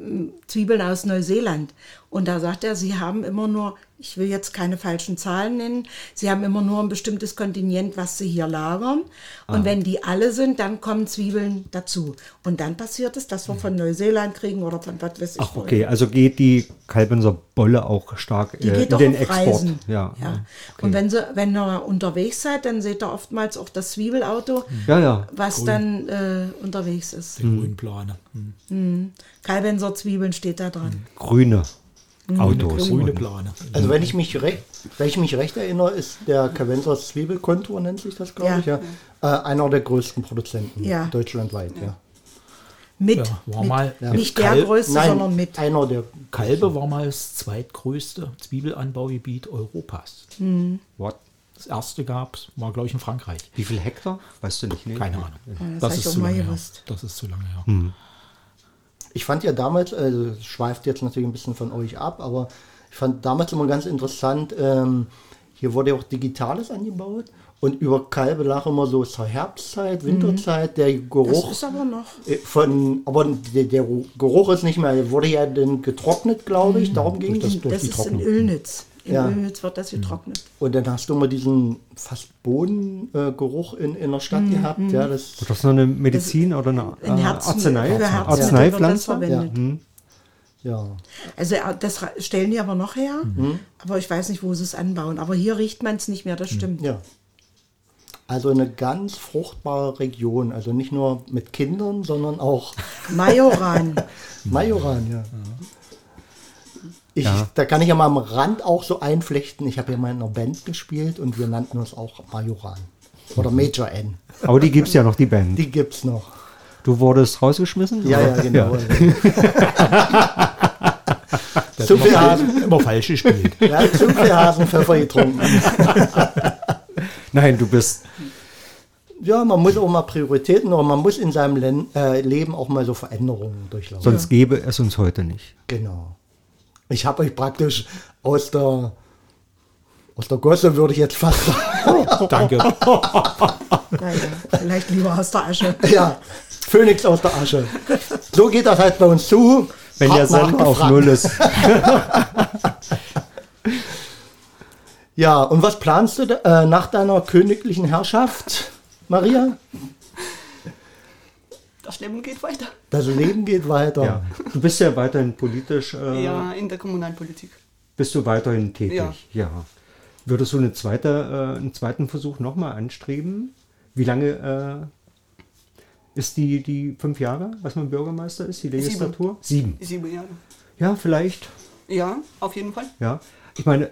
mm, Zwiebeln aus Neuseeland? Und da sagt er, sie haben immer nur, ich will jetzt keine falschen Zahlen nennen, sie haben immer nur ein bestimmtes Kontingent, was sie hier lagern. Und wenn die alle sind, dann kommen Zwiebeln dazu. Und dann passiert es, dass wir von Neuseeland kriegen oder von was weiß ich. Ach, okay, also geht die Kalbenser Bolle auch stark Die äh, geht in den auf Export. Reisen. Ja, ja. okay. Und wenn, sie, wenn ihr unterwegs seid, dann seht ihr oftmals auch das Zwiebelauto, ja, ja. was dann äh, unterwegs ist. Die grünen Plane. Hm. Kalbenser Zwiebeln steht da dran. Grüne Autos. Grüne Plane. Also wenn ich mich recht, wenn ich mich recht erinnere, ist der Cavenzers Zwiebelkontur, nennt sich das, glaube Ja. ich, ja, äh, einer der größten Produzenten Ja. deutschlandweit. Ja. Mit. Ja, war mit. mal- Ja. Nicht der größte, sondern mit. einer der Kalbe war mal das zweitgrößte Zwiebelanbaugebiet Europas. What? Das erste gab es, war glaube ich in Frankreich. Wie viel Hektar? Weißt du nicht? Nee. Keine Ahnung. das ich ist zu lange her. Das ist zu lange her. Ich fand ja damals, also es schweift jetzt natürlich ein bisschen von euch ab, aber ich fand damals immer ganz interessant, ähm, hier wurde ja auch Digitales angebaut und über Kalbe lag immer so zur Herbstzeit, Winterzeit, der Das Geruch ist aber noch. äh, von, aber der, der Geruch ist nicht mehr, der wurde ja dann getrocknet, glaube ich, darum ging es. Das ist in Ölnitz. In Ja. Ölnitz wird das getrocknet. Und dann hast du immer diesen fast Bodengeruch in, in der Stadt gehabt, ja, das, Ist das noch eine Medizin oder eine In äh, Herzen, Arznei? wird das Arzneipflanze? verwendet. ja. Also äh, das stellen die aber noch her, Mhm. aber ich weiß nicht, wo sie es anbauen. Aber hier riecht man es nicht mehr, das stimmt. Ja. Also eine ganz fruchtbare Region. Also nicht nur mit Kindern, sondern auch Majoran. Majoran, ja. Ich, Ja. Da kann ich ja mal am Rand auch so einflechten. Ich habe ja mal in einer Band gespielt und wir nannten uns auch Majoran. Oder Major N. Aber die gibt es ja noch, die Band. Die gibt's noch. Du wurdest rausgeschmissen? Ja, oder? ja, genau. Der Zu viel immer, Hasen. falsch, immer falsch gespielt. Ja, zu viel Hasenpfeffer getrunken. Nein, du bist. Ja, man muss auch mal Prioritäten, oder man muss in seinem Len äh, Leben auch mal so Veränderungen durchlaufen. Sonst gäbe es uns heute nicht. Genau. Ich habe euch praktisch aus der aus der Gosse würde ich jetzt fast sagen. Danke. Naja, vielleicht lieber aus der Asche. ja, Phönix aus der Asche. So geht das halt bei uns zu. Wenn der Sand auf. Null ist. Ja, und was planst du äh, nach deiner königlichen Herrschaft, Maria? Das Leben geht weiter. Das Leben geht weiter. Ja. Du bist ja weiterhin politisch. Äh, Ja, in der Kommunalpolitik. Bist du weiterhin tätig? Ja. ja. Würdest du eine zweite, äh, einen zweiten Versuch nochmal anstreben? Wie lange äh, ist die, die fünf Jahre, was man Bürgermeister ist, die Legislatur? Sieben. Sieben Jahre. Ja, vielleicht. Ja, auf jeden Fall. Ja. Ich meine,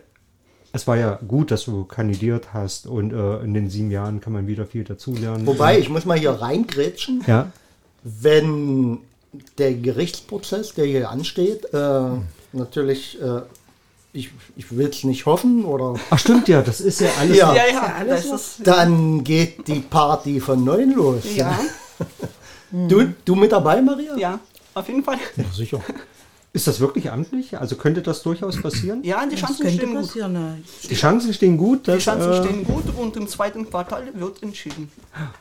es war ja gut, dass du kandidiert hast und äh, in den sieben Jahren kann man wieder viel dazulernen. Wobei, ich muss mal hier reingrätschen. Ja. Wenn der Gerichtsprozess, der hier ansteht, äh, natürlich, äh, ich, ich will es nicht hoffen, oder Ach stimmt ja, das ist ja alles. Ja. Ja, ja ja, alles das ist, dann geht die Party von neuem los. ja, Du, du mit dabei, Maria? ja, auf jeden Fall. Ja, sicher. Ist das wirklich amtlich? Also könnte das durchaus passieren? Ja, die Chancen stehen gut. Die Chancen stehen gut. Die Dass, Chancen äh, stehen gut und im zweiten Quartal wird entschieden.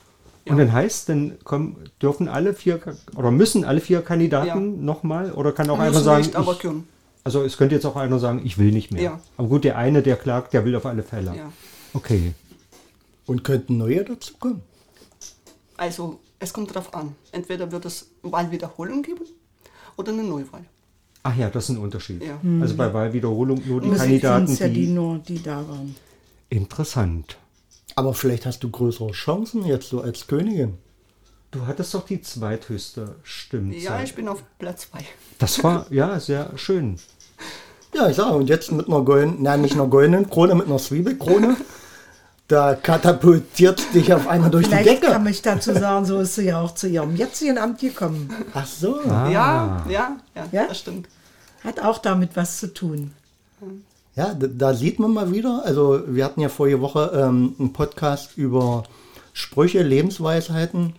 Und dann heißt, dann kommen, dürfen alle vier oder müssen alle vier Kandidaten nochmal oder kann auch einer Müssen sagen, nicht, aber ich, können. also es könnte jetzt auch einer sagen, ich will nicht mehr. Ja. Aber gut, der eine, der klagt, der will auf alle Fälle. Ja. Okay. Und könnten neue dazukommen? Also, es kommt darauf an. Entweder wird es Wahlwiederholung geben oder eine Neuwahl. Ach ja, das ist ein Unterschied. Ja. Also bei Wahlwiederholung nur die Musik Kandidaten, ja die die... nur, die da waren. Interessant. Aber vielleicht hast du größere Chancen jetzt so als Königin. Du hattest doch die zweithöchste Stimmzahl. Ja, ich bin auf Platz 2. Das war, ja, sehr schön. Ja, ich sage, und jetzt mit einer goldenen, nein, nicht einer goldenen Krone, mit einer Zwiebelkrone, da katapultiert dich auf einmal durch die Vielleicht kann Decke. ich dazu sagen, so ist sie ja auch zu ihrem jetzigen Amt gekommen. Ach so. Ah. Ja, ja, ja, Ja? das stimmt. Hat auch damit was zu tun. Ja, da, da sieht man mal wieder, also wir hatten ja vorige Woche ähm, einen Podcast über Sprüche, Lebensweisheiten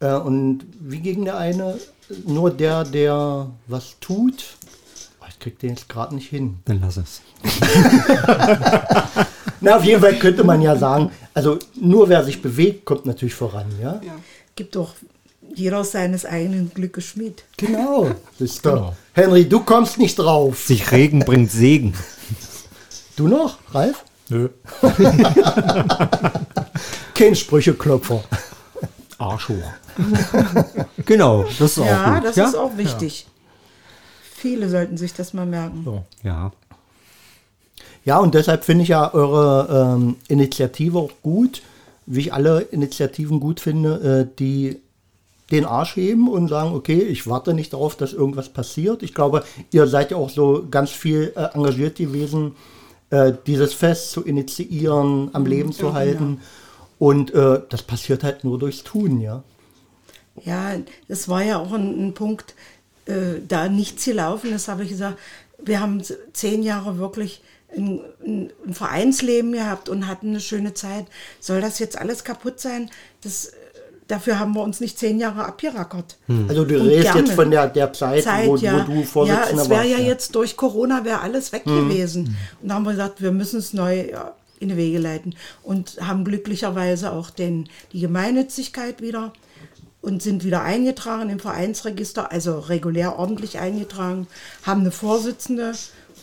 äh, und wie ging der eine? Nur der, der was tut. Oh, Ich krieg den jetzt gerade nicht hin. Dann lass es. Na, auf jeden Fall könnte man ja sagen, also nur wer sich bewegt, kommt natürlich voran, ja? Ja. Gibt doch jeder seines eigenen Glückes Schmied. Genau. Genau. Henry, du kommst nicht drauf. Sich Regen bringt Segen. Du noch, Ralf? Nö. Kein Sprücheklopfer. Arsch hoch. Genau, das ist auch Ja, gut. das ja? ist auch wichtig. Viele sollten sich das mal merken. So. Ja. Ja, und deshalb finde ich ja eure ähm, Initiative auch gut, wie ich alle Initiativen gut finde, äh, die den Arsch heben und sagen, okay, ich warte nicht darauf, dass irgendwas passiert. Ich glaube, ihr seid ja auch so ganz viel äh, engagiert gewesen, äh, dieses Fest zu initiieren, am Leben zu halten. Und äh, das passiert halt nur durchs Tun, ja. Ja, es war ja auch ein, ein Punkt, äh, da nichts gelaufen ist, habe ich gesagt, wir haben zehn Jahre wirklich ein, ein, ein Vereinsleben gehabt und hatten eine schöne Zeit. Soll das jetzt alles kaputt sein? Das, äh, dafür haben wir uns nicht zehn Jahre abgerackert. Also du redest jetzt von der, der Zeit, Zeit, wo, ja. wo du Vorsitzender Ja, es wäre warst. ja jetzt durch Corona wäre alles weg gewesen. Und da haben wir gesagt, wir müssen es neu ja, in die Wege leiten. Und haben glücklicherweise auch den, die Gemeinnützigkeit wieder und sind wieder eingetragen im Vereinsregister, also regulär ordentlich eingetragen, haben eine Vorsitzende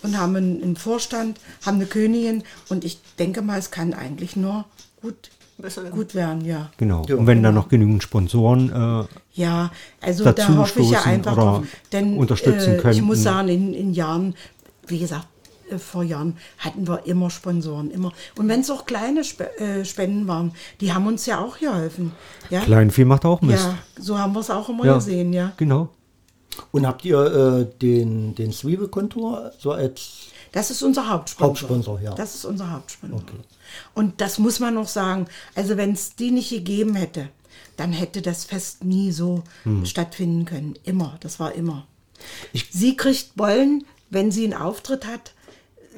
und haben einen, einen Vorstand, haben eine Königin und ich denke mal, es kann eigentlich nur gut, Besser werden. gut werden, ja. Genau. Ja. Und wenn da noch genügend Sponsoren äh, Ja, also dazu da hoffe ich ja einfach oder drauf. Denn unterstützen äh, ich könnten. muss sagen, in, in Jahren, wie gesagt, äh, vor Jahren hatten wir immer Sponsoren, immer. Und wenn es auch kleine Spe äh, Spenden waren, die haben uns ja auch geholfen. Ja, Kleinvieh macht auch Mist. ja so haben wir es auch immer Ja. gesehen, ja. Genau. Und habt ihr äh, den, den Zwiebelkontor so als Das ist unser Hauptsponsor. Hauptsponsor, ja. Das ist unser Hauptsponsor. Und das muss man noch sagen. Also wenn es die nicht gegeben hätte, dann hätte das Fest nie so Hm. stattfinden können. Immer. Das war immer. sie kriegt Bollen, wenn sie einen Auftritt hat,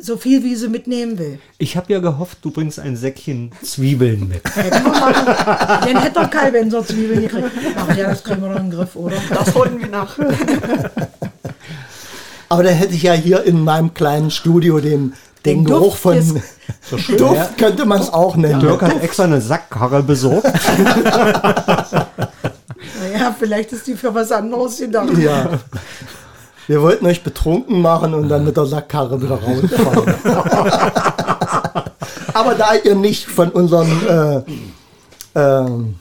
so viel wie sie mitnehmen will. Ich habe ja gehofft, du bringst ein Säckchen Zwiebeln mit. Den hätte doch Kai Benser Zwiebeln gekriegt. Ach ja, das kriegen wir doch in den Griff, oder? Das holen wir nach. Aber da hätte ich ja hier in meinem kleinen Studio den, den, Den Geruch Duft von ist- Duft könnte man es auch nennen. Dirk hat extra eine Sackkarre besorgt. Naja, vielleicht ist die für was anderes gedacht. Ja. Wir wollten euch betrunken machen und dann mit der Sackkarre wieder rausfahren. Aber da ihr nicht von unseren äh, ähm,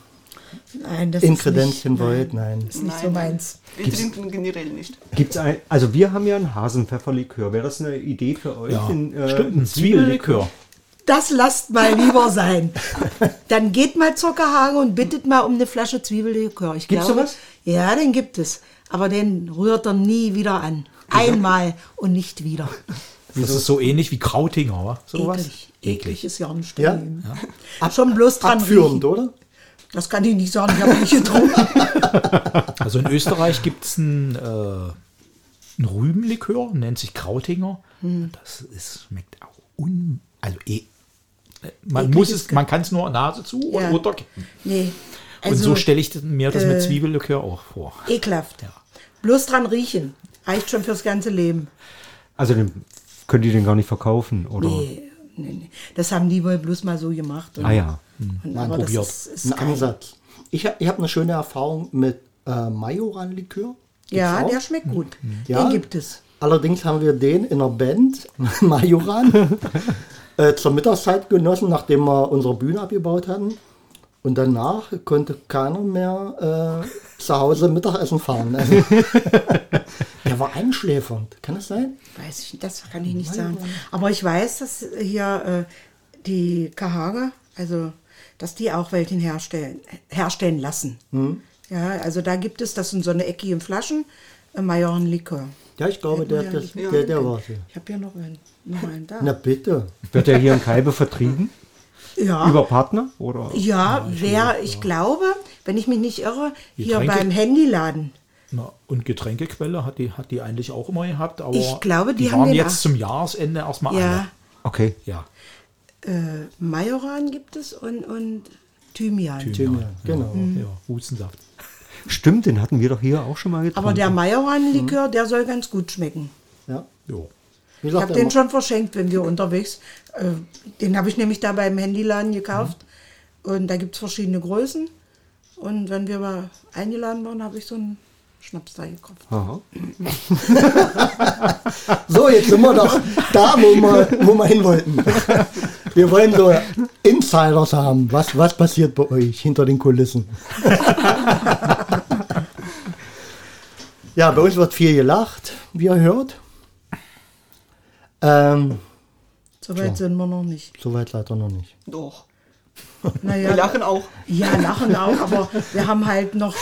Nein, das Inkredenzien ist nicht, wollt, nein. ist nicht so meins. Wir trinken generell nicht. Gibt's ein, also wir haben ja einen Hasenpfefferlikör. Wäre das eine Idee für euch? Ja, Den, äh, stimmt, ein Zwiebellikör. das lasst mal lieber sein. Dann geht mal zur Kahage und bittet mal um eine Flasche Zwiebellikör. Ich Gibt's glaube, sowas? Ja, den gibt es. Aber den rührt er nie wieder an. Einmal und nicht wieder. Das ist so ähnlich wie Krautinger, wa? Sowas? Eklig. Eklig ist ja nicht Ja? daneben. Schon bloß dran Abführend, riechen. oder? Das kann ich nicht sagen, ich habe nicht getrunken. Also in Österreich gibt es einen, äh, einen Rübenlikör, nennt sich Krautinger. Hm. Das ist, schmeckt auch un... Also eh, man, Eklig muss es, man kann es nur Nase zu und Ja. runterkippen. Nee. und Also, so stelle ich mir das äh, mit Zwiebellikör auch vor. ekelhaft. Ja. Bloß dran riechen. Reicht schon fürs ganze Leben. Also den, können die den gar nicht verkaufen, oder? Nee, nee, nee. Das haben die wohl bloß mal so gemacht. Und, Ah ja. und, Mal aber das probiert. ist, ist Ein. Ansatz. Ich habe ich hab eine schöne Erfahrung mit äh, Majoran-Likör. Ja, auch? der schmeckt gut. Ja. Den gibt es. Allerdings haben wir den in der Band, Majoran, äh, zur Mittagszeit genossen, nachdem wir unsere Bühne abgebaut hatten. Und danach konnte keiner mehr äh, zu Hause Mittagessen fahren. Also, der war einschläfernd. Kann das sein? Weiß ich, nicht, das kann ich nicht sagen. Aber ich weiß, dass hier äh, die Kahage, also dass die auch welchen herstellen, herstellen lassen. Hm. Ja, also da gibt es, das sind so eine eckigen Flaschen, äh, Majorenlikör. Ja, ich glaube, der, der, ich- der, der war. Ich habe hier noch einen, noch einen da. Na bitte. Wird der hier in Kalbe vertrieben? Ja. Über Partner? Oder? Ja, wer, ich glaube, wenn ich mich nicht irre, hier Getränke? beim Handyladen. Na, und Getränkequelle hat die, hat die eigentlich auch immer gehabt, aber Ich glaube, die haben waren jetzt auch- zum Jahresende erstmal Ja, alle. Okay. Ja, äh, Majoran gibt es und, und Thymian. Thymian, genau. ja, Hustensaft. Stimmt, den hatten wir doch hier auch schon mal getrunken. Aber der Majoran-Likör, der soll ganz gut schmecken. Ja. Jo. Wie Ich habe den schon verschenkt, wenn wir unterwegs. Äh, den habe ich nämlich da beim Handyladen gekauft. Und da gibt es verschiedene Größen. Und wenn wir mal eingeladen waren, habe ich so einen Schnaps da gekauft. So, jetzt sind wir doch da, wo wir, wo wir hin wollten. Wir wollen so Insiders haben. Was, was passiert bei euch hinter den Kulissen? Ja, bei uns wird viel gelacht, wie ihr hört. Ähm, Soweit sind wir noch nicht. Soweit leider noch nicht. Doch. Naja, Wir lachen auch. Ja, lachen auch, aber wir haben halt noch,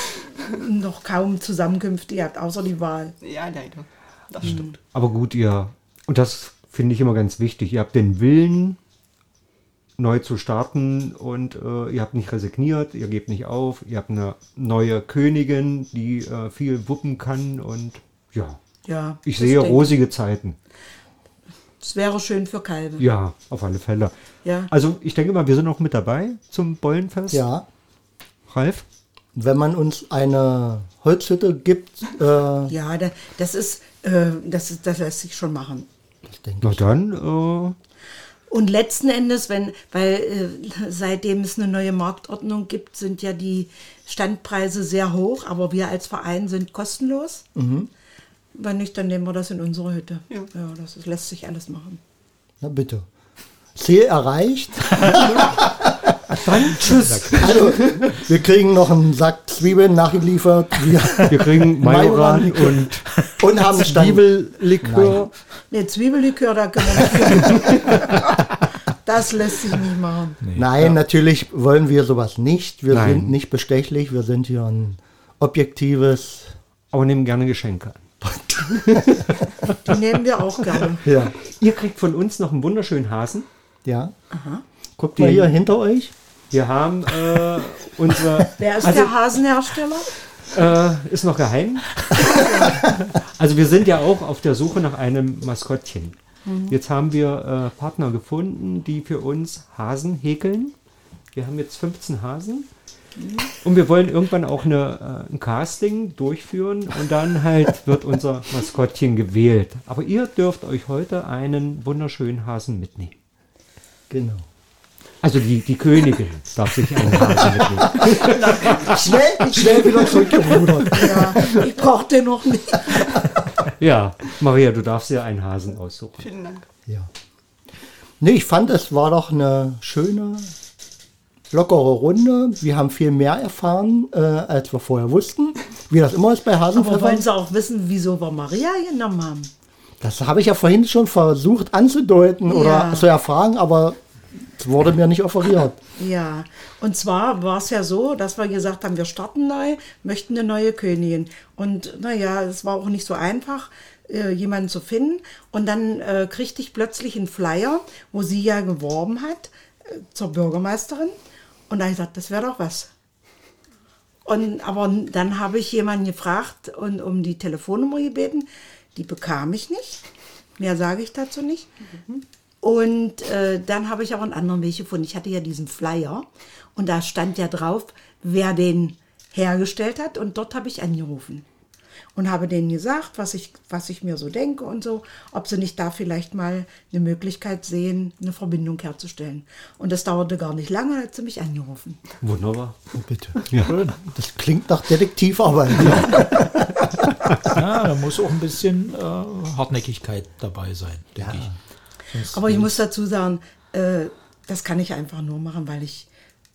noch kaum Zusammenkünfte gehabt, außer die Wahl. Ja, leider. Das Hm. stimmt. Aber gut, ihr, und das finde ich immer ganz wichtig, ihr habt den Willen, neu zu starten und äh, ihr habt nicht resigniert, ihr gebt nicht auf, ihr habt eine neue Königin, die äh, viel wuppen kann und ja, Ja, ich sehe rosige Zeiten. Es wäre schön für Kalbe. Ja, auf alle Fälle. Ja. Also ich denke mal, wir sind auch mit dabei zum Bollenfest. Ja, Ralf? wenn man uns eine Holzhütte gibt, äh, Ja, da, das ist, äh, das ist, das lässt sich schon machen. ich denke, Na dann, äh, Und letzten Endes, wenn, weil äh, seitdem es eine neue Marktordnung gibt, sind ja die Standpreise sehr hoch, aber wir als Verein sind kostenlos. Wenn nicht, dann nehmen wir das in unsere Hütte. Ja. ja das ist, lässt sich alles machen. na bitte. Ziel erreicht. dann tschüss. Also, wir kriegen noch einen Sack Zwiebeln nachgeliefert. Wir, Wir kriegen Majoran und und haben. Zwiebellikör. Ne, Zwiebellikör, da können wir nicht. das lässt sich nicht machen. Nein, natürlich wollen wir sowas nicht. Wir Nein. sind nicht bestechlich. Wir sind hier ein objektives. Aber nehmen gerne Geschenke an. Die nehmen wir auch gerne. Ja. Ihr kriegt von uns noch einen wunderschönen Hasen. Ja. Guckt mal hier hinter euch. Wir haben äh, unsere. Wer ist also, der Hasenhersteller? Äh, ist noch geheim. also wir sind ja auch auf der Suche nach einem Maskottchen. Jetzt haben wir äh, Partner gefunden, die für uns Hasen häkeln. Wir haben jetzt 15 Hasen. Und wir wollen irgendwann auch eine, äh, ein Casting durchführen und dann halt wird unser Maskottchen gewählt. Aber ihr dürft euch heute einen wunderschönen Hasen mitnehmen. Genau. Also die, die Königin darf sich einen Hasen mitnehmen. Schnell, schnell wieder zurückgerudert. Ja, ich brauche den noch nicht. Ja, Maria, du darfst dir einen Hasen aussuchen. Vielen Dank. Ja. Nee, ich fand, es war doch eine schöne, lockere Runde. Wir haben viel mehr erfahren, äh, als wir vorher wussten. Wie das immer ist bei Aber wollen Hasenpfeffer. Sie auch wissen, wieso wir Maria genommen haben? Das habe ich ja vorhin schon versucht anzudeuten oder Ja. zu erfragen, aber Es wurde mir nicht offeriert. Ja, und zwar war es ja so, dass wir gesagt haben, wir starten neu, möchten eine neue Königin. Und naja, es war auch nicht so einfach, äh, jemanden zu finden. Und dann äh, kriegte ich plötzlich einen Flyer, wo sie ja geworben hat äh, zur Bürgermeisterin. Und da habe ich gesagt, das wäre doch was. Und, aber dann habe ich jemanden gefragt und um die Telefonnummer gebeten. Die bekam ich nicht. Mehr sage ich dazu nicht. Und äh, dann habe ich aber einen anderen Weg gefunden. Ich hatte ja diesen Flyer und da stand ja drauf, wer den hergestellt hat. Und dort habe ich angerufen und habe denen gesagt, was ich, was ich mir so denke und so, ob sie nicht da vielleicht mal eine Möglichkeit sehen, eine Verbindung herzustellen. Und das dauerte gar nicht lange, hat sie mich angerufen. Wunderbar. Oh, bitte. Schön. Das klingt nach Detektivarbeit. Ja, da muss auch ein bisschen äh, Hartnäckigkeit dabei sein, denke ich. Sonst Aber ich muss dazu sagen, äh, das kann ich einfach nur machen, weil ich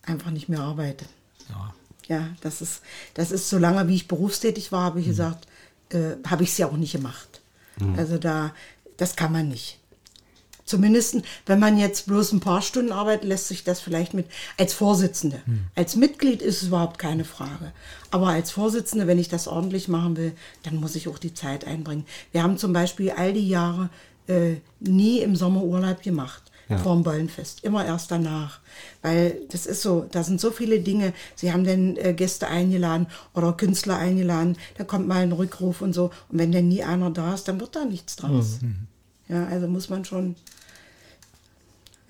einfach nicht mehr arbeite. Ja. Ja, das ist, das ist so lange, wie ich berufstätig war, habe ich gesagt, äh, habe ich es ja auch nicht gemacht. Also da, das kann man nicht. Zumindest, wenn man jetzt bloß ein paar Stunden arbeitet, lässt sich das vielleicht mit als Vorsitzende. Als Mitglied ist es überhaupt keine Frage. Aber als Vorsitzende, wenn ich das ordentlich machen will, dann muss ich auch die Zeit einbringen. Wir haben zum Beispiel all die Jahre äh, nie im Sommer Urlaub gemacht. Ja. Vorm Ballenfest. Immer erst danach. Weil das ist so, da sind so viele Dinge. Sie haben dann äh, Gäste eingeladen oder Künstler eingeladen. Da kommt mal ein Rückruf und so. Und wenn dann nie einer da ist, dann wird da nichts draus. Ja, also muss man schon.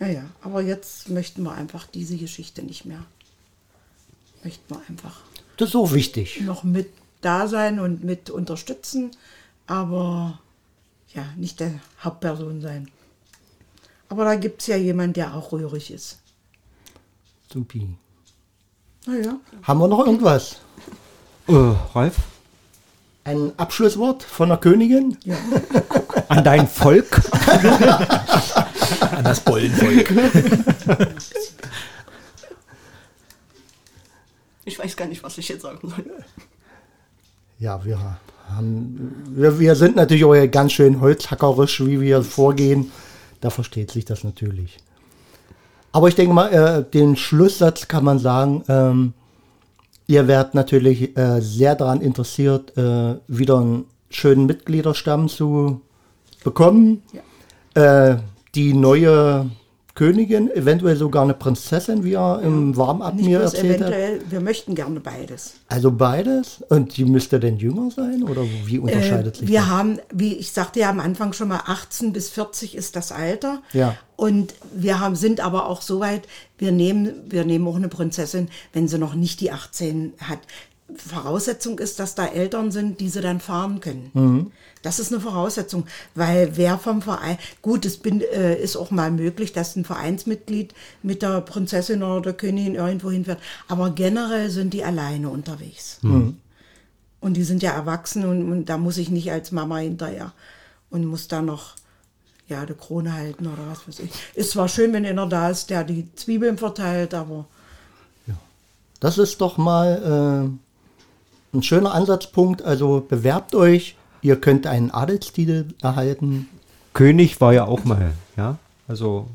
Ja, ja. Aber jetzt möchten wir einfach diese Geschichte nicht mehr. Möchten wir einfach Das ist auch wichtig. noch mit da sein und mit unterstützen, aber ja, nicht der Hauptperson sein. Aber da gibt es ja jemanden, der auch rührig ist. Supi. Naja. Haben wir noch irgendwas? Äh, Ralf? Ein Abschlusswort von der Königin? An dein Volk? An das Bollenvolk. Ich weiß gar nicht, was ich jetzt sagen soll. Ja, wir haben, wir, wir sind natürlich auch ganz schön holzhackerisch, wie wir vorgehen. Da versteht sich das natürlich. Aber ich denke mal, äh, den Schlusssatz kann man sagen, ähm, ihr werdet natürlich äh, sehr daran interessiert, äh, wieder einen schönen Mitgliederstamm zu bekommen. Äh, die neue Königin, eventuell sogar eine Prinzessin, wie er im Warm-up Nicht mir bloß erzählt hat. wir möchten gerne beides. Also beides? Und die müsste denn jünger sein? Oder wie unterscheidet Äh, sich wir das? haben, wie ich sagte ja am Anfang schon mal, 18 bis 40 ist das Alter. Ja. Und wir haben, sind aber auch so weit, wir nehmen, wir nehmen auch eine Prinzessin, wenn sie noch nicht die 18 hat. Voraussetzung ist, dass da Eltern sind, die sie dann fahren können. Mhm. Das ist eine Voraussetzung, weil wer vom Verein, gut, es bin, äh, ist auch mal möglich, dass ein Vereinsmitglied mit der Prinzessin oder der Königin irgendwo hinfährt, aber generell sind die alleine unterwegs. Und die sind ja erwachsen und, und da muss ich nicht als Mama hinterher und muss da noch ja, die Krone halten oder was weiß ich. Ist zwar schön, wenn einer da ist, der die Zwiebeln verteilt, aber Das ist doch mal äh, ein schöner Ansatzpunkt. Also bewerbt euch. Ihr könnt einen Adelstitel erhalten. König war ja auch mal, ja? Also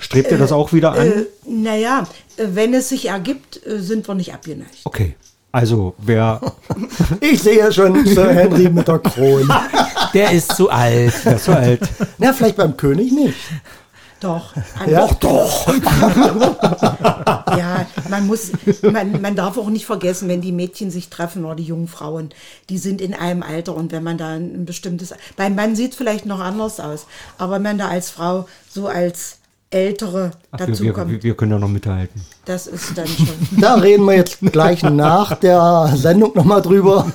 strebt ihr das auch wieder an? äh, naja, äh, wenn es sich ergibt, äh, sind wir nicht abgeneigt. Okay. Also, wer Ich sehe schon Sir Henry mit der Krone. Der ist zu alt. wer ist so alt? Na, vielleicht beim König nicht. Doch. Ja, doch. Ja, man muss, man, man darf auch nicht vergessen, wenn die Mädchen sich treffen oder die jungen Frauen, die sind in einem Alter und wenn man da ein bestimmtes, beim Mann sieht es vielleicht noch anders aus, aber wenn man da als Frau so als Ältere Ach, wir, dazu wir, kommt, wir können ja noch mithalten. das ist dann schon. Da reden wir jetzt gleich nach der Sendung nochmal drüber.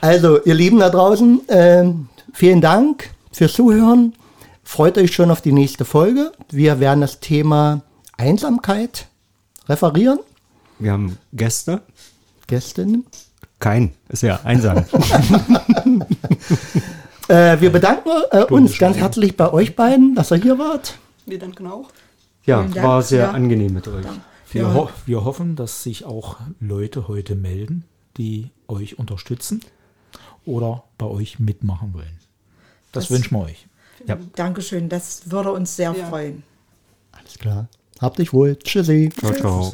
Also, ihr Lieben da draußen, ähm, vielen Dank fürs Zuhören. Freut euch schon auf die nächste Folge. Wir werden das Thema Einsamkeit referieren. Wir haben Gäste. Gästinnen. Kein, ist ja einsam. Äh, wir bedanken äh, uns ganz herzlich bei euch beiden, dass ihr hier wart. Wir danken auch. Ja, Vielen Dank, war sehr ja. angenehm mit euch. Wir, ho wir hoffen, dass sich auch Leute heute melden, die euch unterstützen oder bei euch mitmachen wollen. Das, Das- wünschen wir euch. Ja. Dankeschön, das würde uns sehr ja. freuen. Alles klar. Habt dich wohl. Tschüssi. Ciao, ciao.